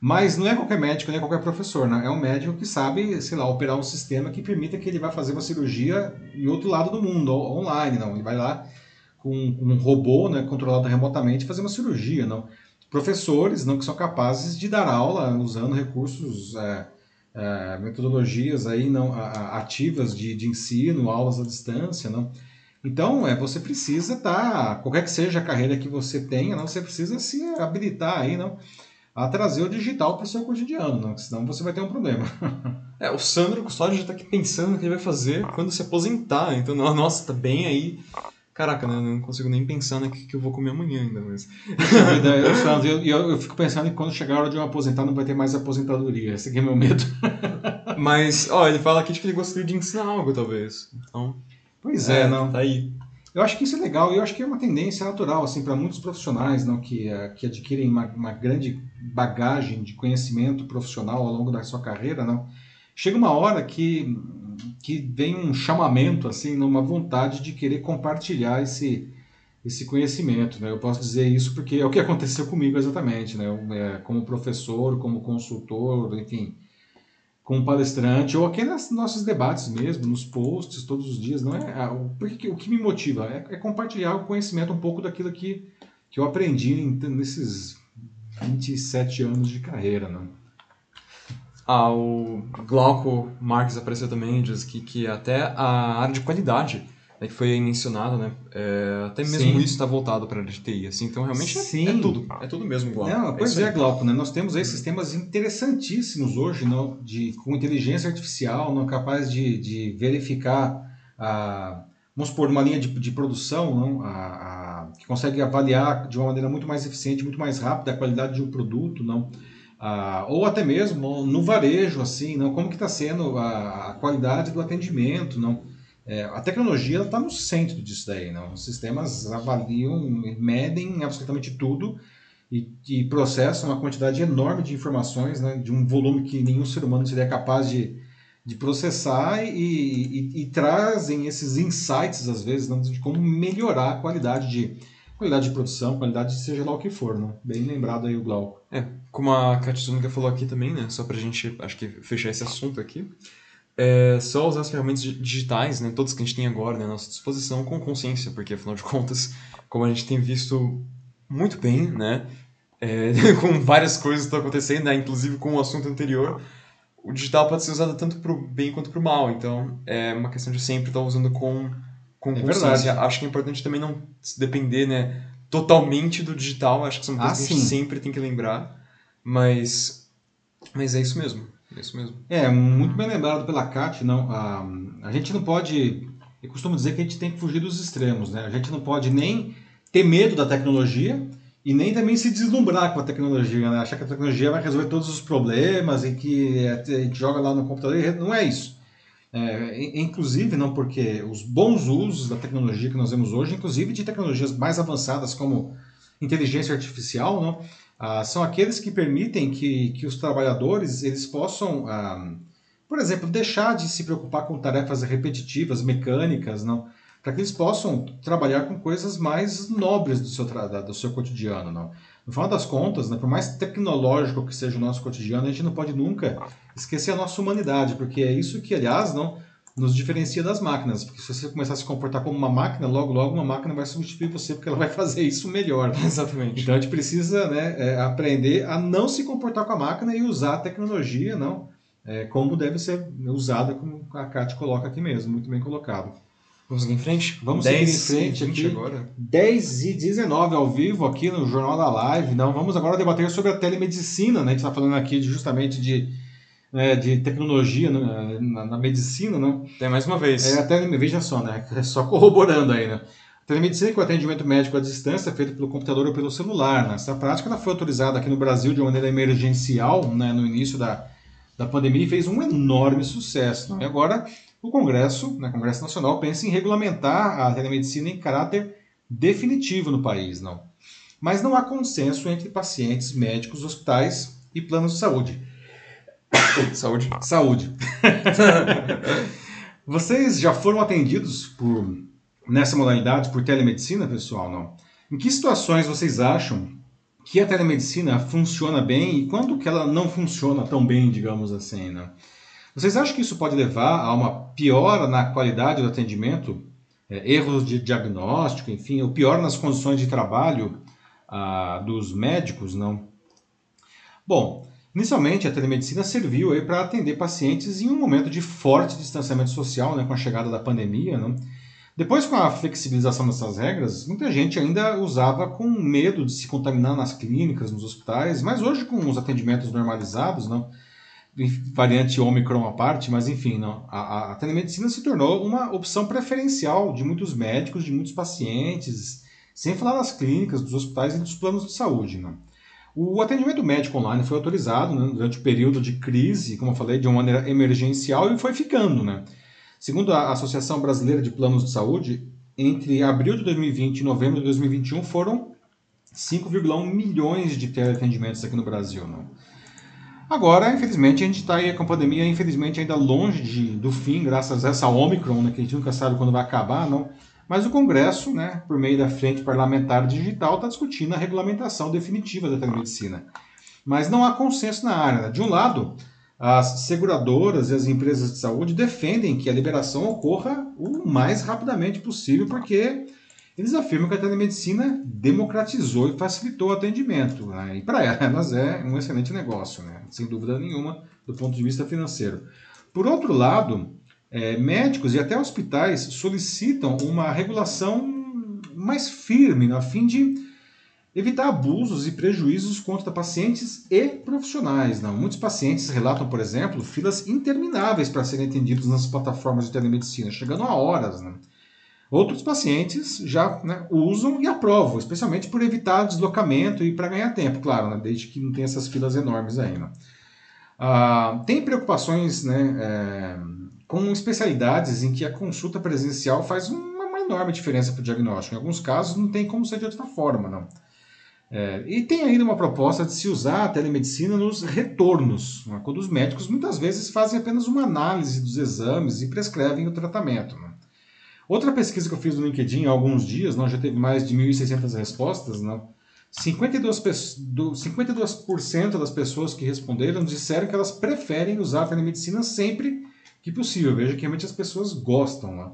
Mas não é qualquer médico, não é qualquer professor, não. É um médico que sabe, sei lá, operar um sistema que permita que ele vá fazer uma cirurgia em outro lado do mundo, online, não. Ele vai lá com um robô, né, controlado remotamente, fazer uma cirurgia, não. Professores, não, que são capazes de dar aula usando recursos, é, é, metodologias aí não ativas de, de ensino, aulas à distância, não. Então, é, você precisa estar, tá, qualquer que seja a carreira que você tenha, não, você precisa se habilitar aí, não, a trazer o digital para o seu cotidiano, não, senão você vai ter um problema. é, o Sandro Custódio já está aqui pensando o que ele vai fazer quando se aposentar, então, nossa, tá bem aí. Caraca, né? não consigo nem pensar no que, que eu vou comer amanhã ainda, mas... eu, eu, eu, eu, fico pensando em quando chegar a hora de eu aposentar, não vai ter mais aposentadoria. Esse aqui é meu medo. mas, ó, ele fala aqui de que ele gostaria de ensinar algo, talvez. Então... Pois é, é, não. Tá aí. Eu acho que isso é legal e eu acho que é uma tendência natural assim para muitos profissionais não que, uh, que adquirem uma, uma, grande bagagem de conhecimento profissional ao longo da sua carreira não chega uma hora que que vem um chamamento assim uma vontade de querer compartilhar esse esse conhecimento né eu posso dizer isso porque é o que aconteceu comigo exatamente né eu, é, como professor como consultor enfim com um palestrante, ou aqui nos nossos debates mesmo, nos posts todos os dias, não é? Porque o que me motiva é, é compartilhar o conhecimento um pouco daquilo que, que eu aprendi nesses 27 anos de carreira, não? Ah, o Glauco Marques apareceu também, diz que, que até a área de qualidade né, que foi mencionado, né? É, até mesmo Sim. isso está voltado para a área de TI, assim, então realmente é, é, tudo, é tudo mesmo Glauco. Não, é pois é, é Glauco, né? Nós temos aí sistemas interessantíssimos hoje, não, de, com inteligência artificial, não capaz de, de verificar a vamos supor, uma linha de, de produção não, a, a, que consegue avaliar de uma maneira muito mais eficiente, muito mais rápida a qualidade de um produto, não, a, ou até mesmo no varejo, assim, não, como que está sendo a, a, qualidade do atendimento, não. É, a tecnologia está no centro disso daí, não. Os sistemas avaliam, medem absolutamente tudo e, e processam uma quantidade enorme de informações, né, de um volume que nenhum ser humano seria capaz de de processar e, e, e, trazem esses insights, às vezes, né, de como melhorar a qualidade de, qualidade de produção, qualidade de seja lá o que for. Né? Bem lembrado aí o Glauco. É, como a Katsunika falou aqui também, né, só para a gente, acho que, fechar esse assunto aqui, é só usar as ferramentas digitais, né, todas que a gente tem agora né, à nossa disposição, com consciência, porque, afinal de contas, como a gente tem visto muito bem, né, é, com várias coisas que estão acontecendo, né, inclusive com o assunto anterior, o digital pode ser usado tanto para o bem quanto para o mal. Então, é uma questão de sempre estar usando com, com é consciência. Verdade. Acho que é importante também não depender né, totalmente do digital. Acho que são coisas ah, que a gente sempre tem que lembrar. Mas, mas é isso mesmo. É isso mesmo. É, muito bem lembrado pela Kat. Não, a, a gente não pode... Eu costumo dizer que a gente tem que fugir dos extremos. Né? A gente não pode nem ter medo da tecnologia e nem também se deslumbrar com a tecnologia, né? achar que a tecnologia vai resolver todos os problemas e que a gente joga lá no computador. Não é isso. É, inclusive, não porque os bons usos da tecnologia que nós vemos hoje, inclusive de tecnologias mais avançadas como inteligência artificial, não, ah, são aqueles que permitem que, que os trabalhadores eles possam, ah, por exemplo, deixar de se preocupar com tarefas repetitivas, mecânicas, não, para que eles possam trabalhar com coisas mais nobres do seu, do seu cotidiano. Não? No final das contas, né, por mais tecnológico que seja o nosso cotidiano, a gente não pode nunca esquecer a nossa humanidade, porque é isso que, aliás, não nos diferencia das máquinas. Porque se você começar a se comportar como uma máquina, logo, logo uma máquina vai substituir você, porque ela vai fazer isso melhor. Exatamente. Então a gente precisa né, é, aprender a não se comportar com a máquina e usar a tecnologia não, é, como deve ser usada, como a Kátia coloca aqui mesmo, muito bem colocado. Vamos seguir em frente? Vamos seguir em frente aqui. Agora. 10 e 19 ao vivo aqui no Jornal da Live. Não, vamos agora debater sobre a telemedicina. Né? A gente está falando aqui de, justamente de, né, de tecnologia né, na, na, medicina. Né? Tem mais uma vez. É, até, veja só, né? É só corroborando aí. Né? A telemedicina com atendimento médico à distância feito pelo computador ou pelo celular. Né? Essa prática ela foi autorizada aqui no Brasil de maneira emergencial né, no início da, da pandemia e fez um enorme sucesso. Né? E agora o Congresso, né, Congresso Nacional, pensa em regulamentar a telemedicina em caráter definitivo no país, não. Mas não há consenso entre pacientes, médicos, hospitais e planos de saúde. Saúde. Saúde. Vocês já foram atendidos por nessa modalidade por telemedicina, pessoal? Não. Em que situações vocês acham que a telemedicina funciona bem e quando que ela não funciona tão bem, digamos assim, né? Vocês acham que isso pode levar a uma piora na qualidade do atendimento, é, erros de diagnóstico, enfim, ou pior nas condições de trabalho ah, dos médicos? Não. Bom, inicialmente a telemedicina serviu para atender pacientes em um momento de forte distanciamento social, né, com a chegada da pandemia. Não? Depois, com a flexibilização dessas regras, muita gente ainda usava com medo de se contaminar nas clínicas, nos hospitais, mas hoje, com os atendimentos normalizados, não, variante Omicron à parte, mas enfim, não, a, a telemedicina se tornou uma opção preferencial de muitos médicos, de muitos pacientes, sem falar nas clínicas, dos hospitais e dos planos de saúde. Não. O atendimento médico online foi autorizado né, durante o período de crise, como eu falei, de uma maneira emergencial e foi ficando. Né? Segundo a Associação Brasileira de Planos de Saúde, entre abril de 2020 e novembro de 2021 foram 5,1 milhões de teleatendimentos aqui no Brasil. Não? Agora, infelizmente, a gente está aí a pandemia, infelizmente, ainda longe de, do fim, graças a essa Omicron, né, que a gente nunca sabe quando vai acabar, não. Mas o Congresso, né, por meio da Frente Parlamentar Digital, está discutindo a regulamentação definitiva da telemedicina. Mas não há consenso na área. Né? De um lado, as seguradoras e as empresas de saúde defendem que a liberação ocorra o mais rapidamente possível, porque eles afirmam que a telemedicina democratizou e facilitou o atendimento. Né? E para elas é um excelente negócio, né? sem dúvida nenhuma, do ponto de vista financeiro. Por outro lado, é, médicos e até hospitais solicitam uma regulação mais firme, a fim de evitar abusos e prejuízos contra pacientes e profissionais. Não? Muitos pacientes relatam, por exemplo, filas intermináveis para serem atendidos nas plataformas de telemedicina, chegando a horas. Né? Outros pacientes já né, usam e aprovam, especialmente por evitar deslocamento e para ganhar tempo, claro, né, desde que não tenha essas filas enormes ainda. Ah, tem preocupações né, é, com especialidades em que a consulta presencial faz uma, uma enorme diferença para o diagnóstico. Em alguns casos não tem como ser de outra forma, não. É, e tem ainda uma proposta de se usar a telemedicina nos retornos, né, quando os médicos muitas vezes fazem apenas uma análise dos exames e prescrevem o tratamento. Né. Outra pesquisa que eu fiz no LinkedIn há alguns dias, não, já teve mais de 1.600 respostas, não, 52%, do, 52 das pessoas que responderam disseram que elas preferem usar a telemedicina sempre que possível. Veja que realmente as pessoas gostam. Né?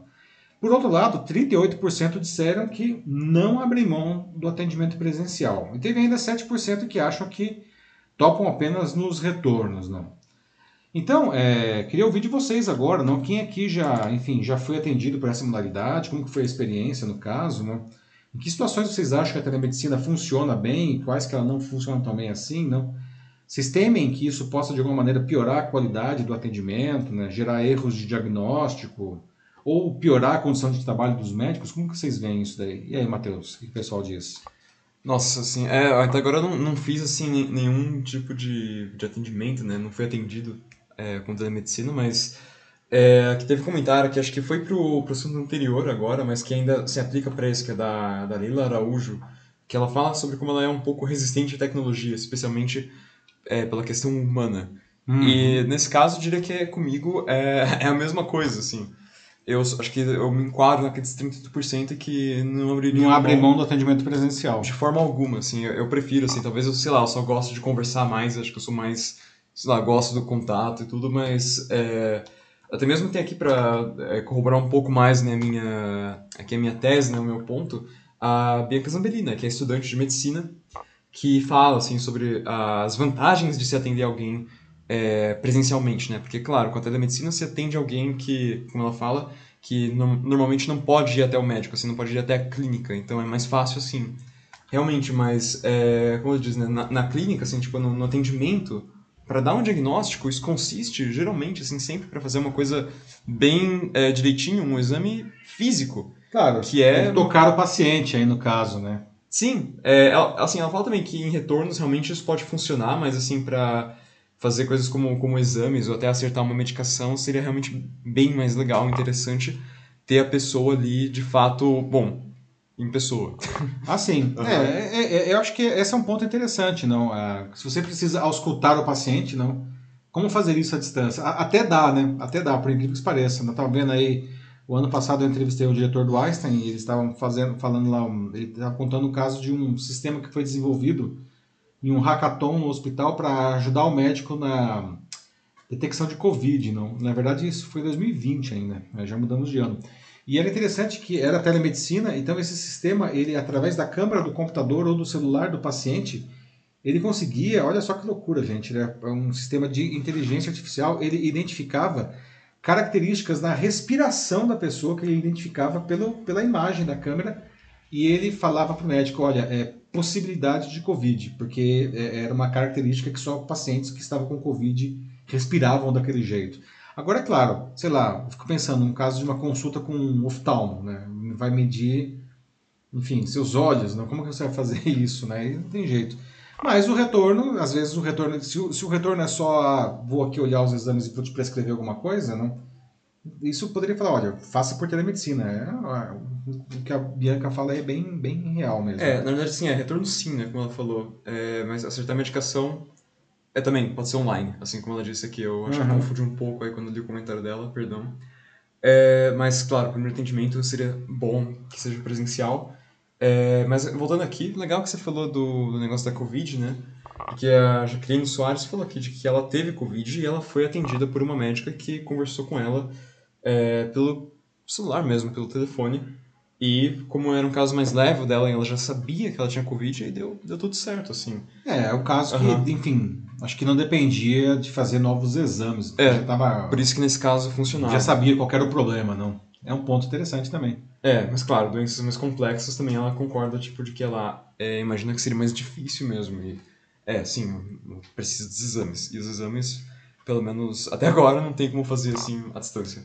Por outro lado, 38% disseram que não abrem mão do atendimento presencial. E teve ainda 7% que acham que topam apenas nos retornos. Não? Então, é, queria ouvir de vocês agora, não? quem aqui já, enfim, já foi atendido por essa modalidade, como que foi a experiência no caso? Em que situações vocês acham que a telemedicina funciona bem quais que ela não funciona tão bem assim, não? Vocês temem que isso possa de alguma maneira piorar a qualidade do atendimento, né? gerar erros de diagnóstico ou piorar a condição de trabalho dos médicos? Como que vocês veem isso daí? E aí, Matheus, o que o pessoal diz? Nossa, assim, é, até agora eu não, não fiz assim nenhum tipo de, de atendimento, né? Não fui atendido é, com telemedicina, mas é, que teve um comentário que acho que foi pro, pro assunto anterior agora, mas que ainda se aplica para esse, que é da, da Leila Araújo, que ela fala sobre como ela é um pouco resistente à tecnologia, especialmente é, pela questão humana. Uhum. E nesse caso, eu diria que é, comigo é, é a mesma coisa, assim. Eu acho que eu me enquadro naqueles 38% que não abriria Não abre mão do atendimento presencial. De forma alguma, assim. Eu, eu prefiro, assim, talvez eu, sei lá, eu só gosto de conversar mais, acho que eu sou mais, sei lá, gosto do contato e tudo, mas... É, até mesmo tem aqui para é, corroborar um pouco mais né, minha, aqui a minha tese, né, o meu ponto, a Bianca Zambellina, que é estudante de medicina, que fala assim sobre as vantagens de se atender alguém é, presencialmente, né? Porque, claro, com a telemedicina você atende alguém que, como ela fala, que no, normalmente não pode ir até o médico, assim, não pode ir até a clínica, então é mais fácil assim. Realmente, mas, é, como eu disse, né, na, na clínica, assim, tipo, no, no atendimento, para dar um diagnóstico, isso consiste, geralmente, assim, sempre para fazer uma coisa bem é, direitinho, um exame físico. Claro, que é tocar o paciente aí no caso, né? Sim, é, assim, ela fala também que em retornos realmente isso pode funcionar, mas assim, para fazer coisas como, como exames ou até acertar uma medicação, seria realmente bem mais legal, interessante ter a pessoa ali de fato, bom, em pessoa. Ah, sim. Uhum. É, é, é, eu acho que esse é um ponto interessante, não? É, se você precisa auscultar o paciente, não? Como fazer isso à distância? Até dá, né? Até dá, por incrível que pareça. Eu estava vendo aí, o ano passado eu entrevistei o diretor do Einstein e eles estavam fazendo, falando lá, ele estava contando o caso de um sistema que foi desenvolvido em um hackathon no hospital para ajudar o médico na detecção de Covid, não? Na verdade, isso foi 2020 ainda, né? já mudamos de ano. E era interessante que era telemedicina, então esse sistema, ele através da câmera do computador ou do celular do paciente, ele conseguia, olha só que loucura, gente, né? um sistema de inteligência artificial, ele identificava características na respiração da pessoa que ele identificava pelo, pela imagem da câmera e ele falava para o médico, olha, é possibilidade de Covid, porque é, era uma característica que só pacientes que estavam com Covid respiravam daquele jeito. Agora, é claro, sei lá, eu fico pensando no caso de uma consulta com um oftalmo, né? Vai medir, enfim, seus olhos, né? como que você vai fazer isso, né? E não tem jeito. Mas o retorno, às vezes o retorno, se o, se o retorno é só, ah, vou aqui olhar os exames e vou te prescrever alguma coisa, não? Isso poderia falar, olha, faça por telemedicina. É, o que a Bianca fala é bem, bem real mesmo. É, na verdade, sim, é retorno sim, né, como ela falou. É, mas acertar a medicação é também, pode ser online, assim como ela disse aqui. Eu acho uhum. que confundi um pouco aí quando li o comentário dela, perdão. É, mas, claro, o primeiro atendimento seria bom que seja presencial. É, mas voltando aqui, legal que você falou do, do negócio da Covid, né? Porque a Jaqueline Soares falou aqui de que ela teve Covid e ela foi atendida por uma médica que conversou com ela é, pelo celular mesmo, pelo telefone. E como era um caso mais leve dela, ela já sabia que ela tinha Covid, aí deu, deu tudo certo, assim. É, é o caso que, Aham. enfim, acho que não dependia de fazer novos exames. É, já, tava, Por isso que nesse caso funcionava. já sabia qual era o problema, não. É um ponto interessante também. É, mas claro, doenças mais complexas também ela concorda, tipo, de que ela é, imagina que seria mais difícil mesmo. E, é, sim, precisa dos exames. E os exames, pelo menos até agora, não tem como fazer assim à distância.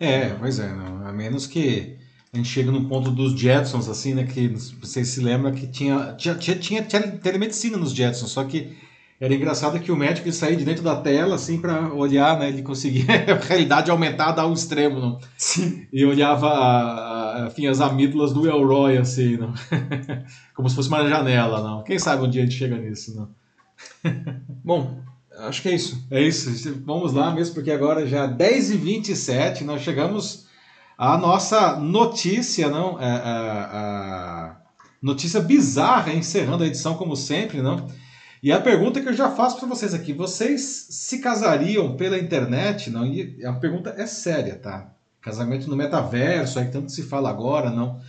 É, pois é, não. a menos que a gente chega no ponto dos Jetsons, assim, né, que vocês se lembram que tinha, tinha, tinha, tinha tele- telemedicina nos Jetsons, só que era engraçado que o médico ele saía de dentro da tela, assim, para olhar, né, ele conseguia a realidade aumentada ao extremo, não? Sim. E olhava, a- a- enfim, as amígdalas do Elroy, assim, não? como se fosse uma janela, não? Quem sabe um dia a gente chega nisso, não? Bom, acho que é isso. É isso, vamos lá mesmo, porque agora já 10h27, nós chegamos à nossa notícia, não? É, a, a notícia bizarra, encerrando a edição como sempre, não? E a pergunta que eu já faço para vocês aqui, vocês se casariam pela internet, não? E a pergunta é séria, tá? Casamento no metaverso, aí tanto se fala agora, não?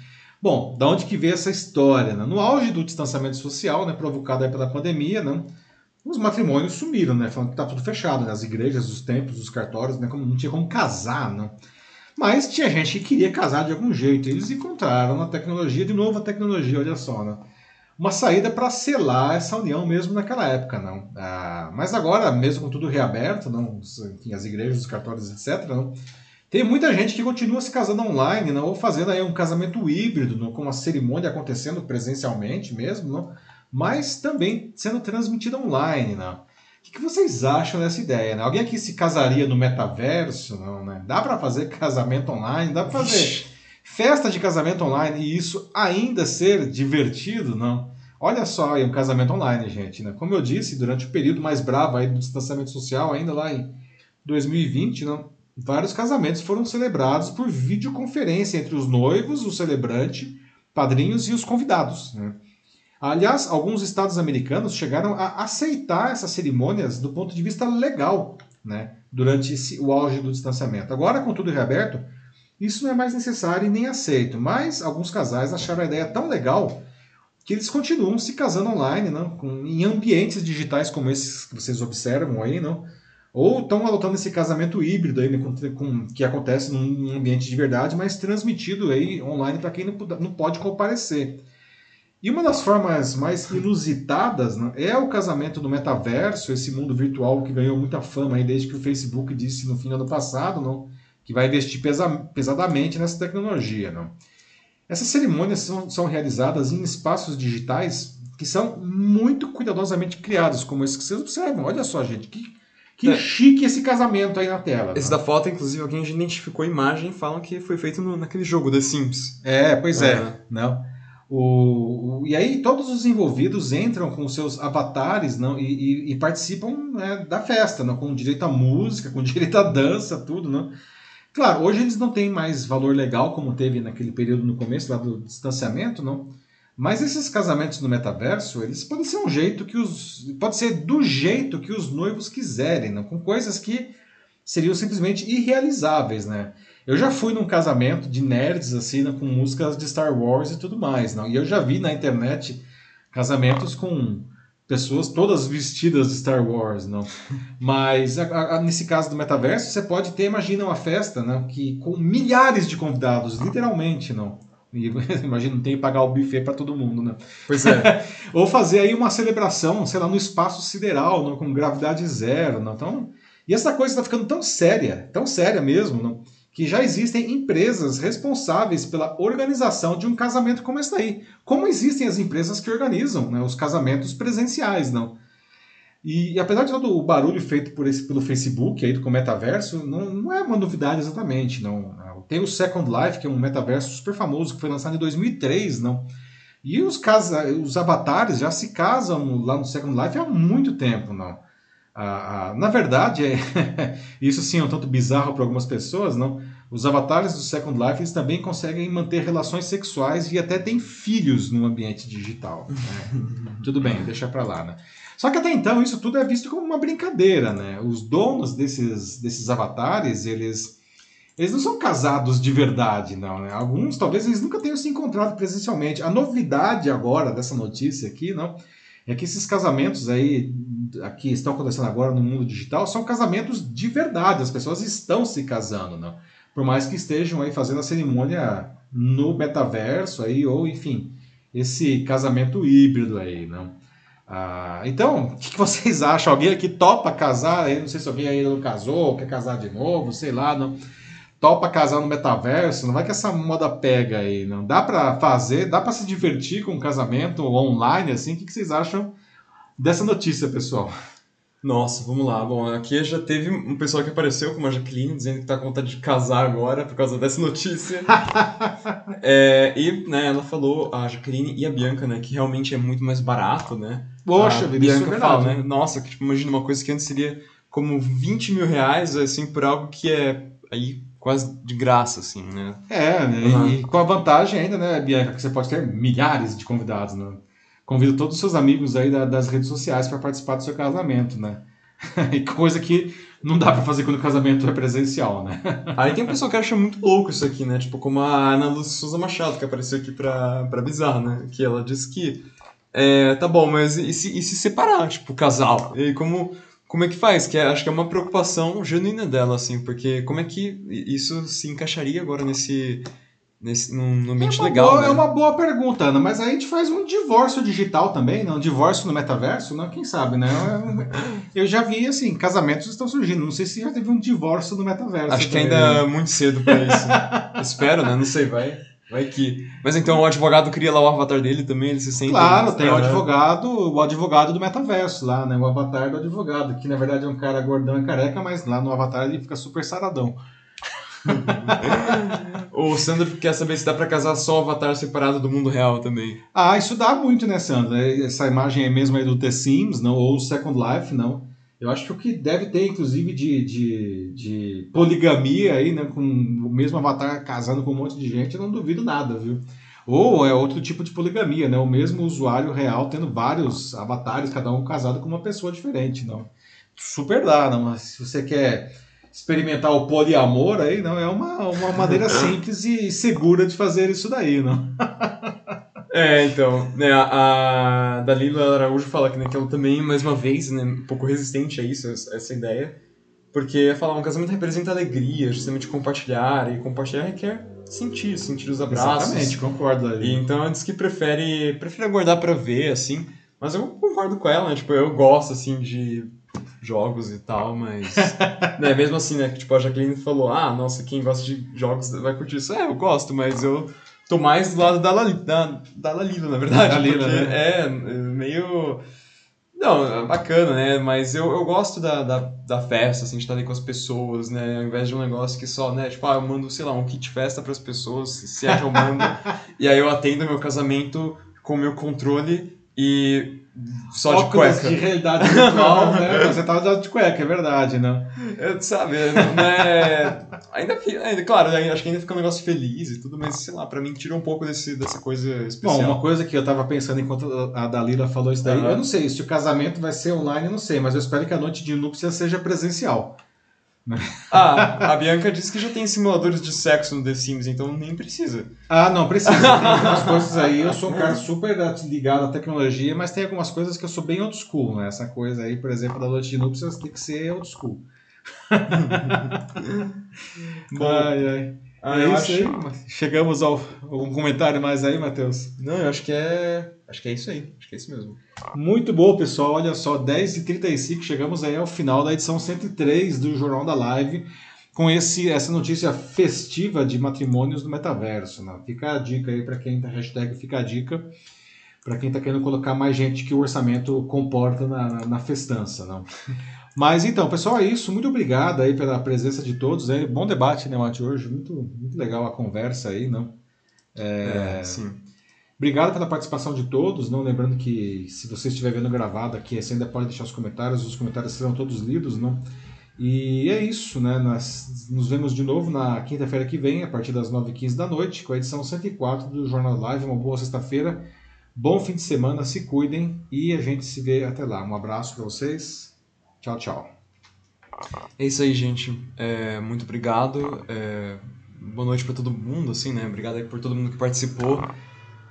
Bom, da onde que veio essa história? Né? No auge do distanciamento social, né, provocado pela pandemia, não? os matrimônios sumiram, né? Falando que tá tudo fechado, né? As igrejas, os templos, os cartórios, né? Como, não tinha como casar, não. Mas tinha gente que queria casar de algum jeito. Eles encontraram na tecnologia, de novo a tecnologia, olha só, né? Uma saída para selar essa união mesmo naquela época, não. Ah, mas agora, mesmo com tudo reaberto, não, enfim, as igrejas, os cartórios, etc., não, tem muita gente que continua se casando online, não, ou fazendo aí um casamento híbrido, não, com a cerimônia acontecendo presencialmente mesmo, não, mas também sendo transmitida online, né? O que, que vocês acham dessa ideia? Né? Alguém aqui se casaria no metaverso? Não, né? Dá para fazer casamento online? Dá para fazer festa de casamento online e isso ainda ser divertido? Não. Olha só aí um casamento online, gente. Né? Como eu disse, durante o período mais bravo aí do distanciamento social, ainda lá em 2020, não, vários casamentos foram celebrados por videoconferência entre os noivos, o celebrante, padrinhos e os convidados. Né? Aliás, alguns estados americanos chegaram a aceitar essas cerimônias do ponto de vista legal, né, durante esse, o auge do distanciamento. Agora, com tudo reaberto, isso não é mais necessário e nem aceito. Mas alguns casais acharam a ideia tão legal que eles continuam se casando online, não, com, em ambientes digitais como esses que vocês observam aí, não, ou estão adotando esse casamento híbrido aí, né, com, com, que acontece num ambiente de verdade, mas transmitido aí online para quem não, não pode comparecer. E uma das formas mais inusitadas né, é o casamento no metaverso, esse mundo virtual que ganhou muita fama aí desde que o Facebook disse no fim do ano passado, não, que vai investir pesa pesadamente nessa tecnologia. Não. Essas cerimônias são, são realizadas em espaços digitais que são muito cuidadosamente criados, como esse que vocês observam. Olha só, gente, que, que É. chique esse casamento aí na tela. Esse não. da foto, inclusive, alguém identificou a imagem e falam que foi feito no- naquele jogo The Sims. É, pois é. Aham. Não. O, o- e aí todos os envolvidos entram com seus avatares não, e, e- e participam né, da festa, não, com direito à música, com direito à dança, tudo. Não. Claro, hoje eles não têm mais valor legal como teve naquele período no começo lá do distanciamento, não. Mas esses casamentos no metaverso, eles podem ser um jeito que os. Pode ser do jeito que os noivos quiserem, não? com coisas que seriam simplesmente irrealizáveis, né? Eu já fui num casamento de nerds, assim, né, com músicas de Star Wars e tudo mais, não? E eu já vi na internet casamentos com pessoas todas vestidas de Star Wars, não? Mas a- a- nesse caso do metaverso, você pode ter, imagina uma festa, né, que com milhares de convidados, literalmente, não? E, imagina, não tem que pagar o buffet para todo mundo, né? Pois é. Ou fazer aí uma celebração, sei lá, no espaço sideral, não? com gravidade zero, não? Então, e essa coisa está ficando tão séria, tão séria mesmo, não? Que já existem empresas responsáveis pela organização de um casamento como esse daí. Como existem as empresas que organizam né, os casamentos presenciais, não? E, e apesar de todo o barulho feito por esse, pelo Facebook aí com o metaverso, não, não é uma novidade exatamente, não. Tem o Second Life, que é um metaverso super famoso que foi lançado em 2003, não? E os, casa, os avatares já se casam lá no Second Life há muito tempo, não? Ah, ah, na verdade, é, isso sim é um tanto bizarro para algumas pessoas, não? Os avatares do Second Life eles também conseguem manter relações sexuais e até têm filhos no ambiente digital. né? Tudo bem, deixa para lá, né? Só que até então isso tudo é visto como uma brincadeira, né? Os donos desses, desses avatares, eles, eles não são casados de verdade, não, né? Alguns talvez eles nunca tenham se encontrado presencialmente. A novidade agora dessa notícia aqui, não, é que esses casamentos aí aqui estão acontecendo agora no mundo digital são casamentos de verdade. As pessoas estão se casando, não? Por mais que estejam aí fazendo a cerimônia no metaverso aí ou enfim esse casamento híbrido aí, não? Ah, então, o que, vocês acham? Alguém aqui topa casar? Eu não sei se alguém aí não casou, quer casar de novo, sei lá, não. Topa casar no metaverso? Não vai que essa moda pega aí, não? Dá para fazer, dá para se divertir com um casamento online assim? O que, que vocês acham dessa notícia, pessoal? Nossa, vamos lá. Bom, aqui já teve um pessoal que apareceu com uma Jaqueline dizendo que tá com vontade de casar agora por causa dessa notícia. é, e, né, ela falou, a Jaqueline e a Bianca, né, que realmente é muito mais barato, né? Poxa, a Bianca é fala, né? Nossa, que tipo, imagina uma coisa que antes seria como 20 mil reais, assim, por algo que é aí quase de graça, assim, né? É, né? Uhum. E com a vantagem ainda, né, Bianca, que você pode ter milhares de convidados, né? Convido todos os seus amigos aí da, das redes sociais para participar do seu casamento, né? Coisa que não dá para fazer quando o casamento é presencial, né? Aí tem um pessoal que acha muito louco isso aqui, né? Tipo, como a Ana Lúcia Souza Machado, que apareceu aqui pra, pra avisar, né? Que ela disse que, é, tá bom, mas e se, e se separar, tipo, o casal? E como, como é que faz? Que é, acho que é uma preocupação genuína dela, assim, porque como é que isso se encaixaria agora nesse nesse, num, num ambiente é legal. Boa, né? É uma boa pergunta, Ana, mas aí a gente faz um divórcio digital também, não? Um divórcio no metaverso, não? Quem sabe, né? Eu já vi, assim, casamentos estão surgindo. Não sei se já teve um divórcio no metaverso. Acho que ainda é muito cedo pra isso. Espero, né? Não sei, vai. Vai que. Mas então o advogado cria lá o avatar dele também, ele se sente. Claro, tem o advogado, o advogado do metaverso lá, né? O avatar do advogado, que na verdade é um cara gordão e careca, mas lá no avatar ele fica super saradão. o Sandro quer saber se dá para casar só o avatar separado do mundo real também. Ah, isso dá muito, né, Sandro? Essa imagem é mesmo aí do The Sims, não? Ou Second Life, não? Eu acho que o que deve ter, inclusive, de, de, de poligamia aí, né? Com o mesmo avatar casando com um monte de gente, eu não duvido nada, viu? Ou é outro tipo de poligamia, né? O mesmo usuário real tendo vários avatares, cada um casado com uma pessoa diferente, não? Super dá, não? Mas se você quer experimentar o poliamor aí, não é uma, uma maneira simples e segura de fazer isso daí, não? É, então, né, a Dalila Araújo fala que, né, que ela também, mais uma vez, né, um pouco resistente a isso, essa ideia, porque falar um casamento representa alegria, justamente compartilhar, e compartilhar requer sentir, sentir os abraços. Exatamente, concordo ali. E, então ela diz que prefere, prefere aguardar para ver, assim, mas eu concordo com ela, né, tipo, eu gosto, assim, de jogos e tal, mas. né, mesmo assim, né? Tipo, a Jacqueline falou: ah, nossa, quem gosta de jogos vai curtir isso. É, eu gosto, mas eu tô mais do lado da, Lali, da, da Lalila, na verdade. Lalila, né? É, meio. Não, é bacana, né? Mas eu, eu gosto da, da, da festa, assim, de estar ali com as pessoas, né? Ao invés de um negócio que só, né? Tipo, ah, eu mando, sei lá, um kit festa para as pessoas, se é que eu mando. e aí eu atendo meu casamento com o meu controle e só Óculos de cueca. de realidade virtual, né? Você tava de cueca, é verdade, né? Eu, sabe, né? ainda, ainda, claro, acho que ainda fica um negócio feliz e tudo, mas sei lá, pra mim tira um pouco desse, dessa coisa especial. Bom, uma coisa que eu tava pensando enquanto a Dalila falou isso daí, uhum. eu não sei, se o casamento vai ser online, eu não sei, mas eu espero que a noite de núpcia seja presencial. Ah, a Bianca disse que já tem simuladores de sexo no The Sims, então nem precisa. Ah, não, precisa. Tem algumas coisas aí. Eu sou um cara super ligado à tecnologia, mas tem algumas coisas que eu sou bem old school, né? Essa coisa aí, por exemplo, da noite de núpcias tem que ser old school. Bom, ai, ai. Ah, é isso acho... aí. Chegamos ao algum comentário mais aí, Matheus? Não, eu acho que é. Acho que é isso aí. Acho que é isso mesmo. Muito bom, pessoal. Olha só, 10h35, chegamos aí ao final da edição 103 do Jornal da Live, com esse, essa notícia festiva de matrimônios no metaverso. Né? Fica a dica aí para quem tá hashtag fica a dica, para quem está querendo colocar mais gente que o orçamento comporta na, na, na festança. Não? Mas então, pessoal, é isso. Muito obrigado aí pela presença de todos. Aí. Bom debate, né, Mate, hoje. Muito, muito legal a conversa aí, não? É, é sim. Obrigado pela participação de todos. Não lembrando que se você estiver vendo gravado aqui, você ainda pode deixar os comentários. Os comentários serão todos lidos, não? E é isso, né? Nós nos vemos de novo na quinta-feira que vem, a partir das 9h15 da noite, com a edição 104 do Jornal Live. Uma boa sexta-feira. Bom fim de semana, se cuidem e a gente se vê até lá. Um abraço para vocês. Tchau, tchau. É isso aí, gente. É, muito obrigado. É, boa noite para todo mundo, assim, né? Obrigado aí por todo mundo que participou.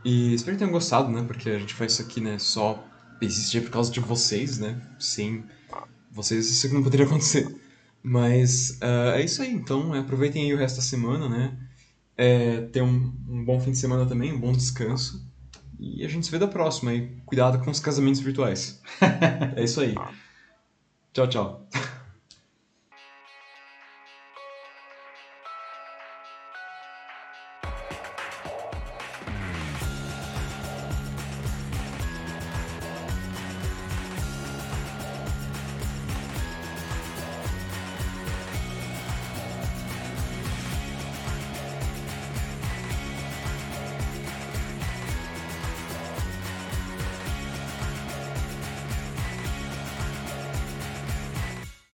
E espero que tenham gostado, né? Porque a gente faz isso aqui, né? Só existe por causa de vocês, né? Sem vocês isso aqui não poderia acontecer. Mas uh, é isso aí, então aproveitem aí o resto da semana, né? É, tenham um, um bom fim de semana também, um bom descanso. E a gente se vê da próxima aí. Cuidado com os casamentos virtuais. é isso aí. Tchau, tchau.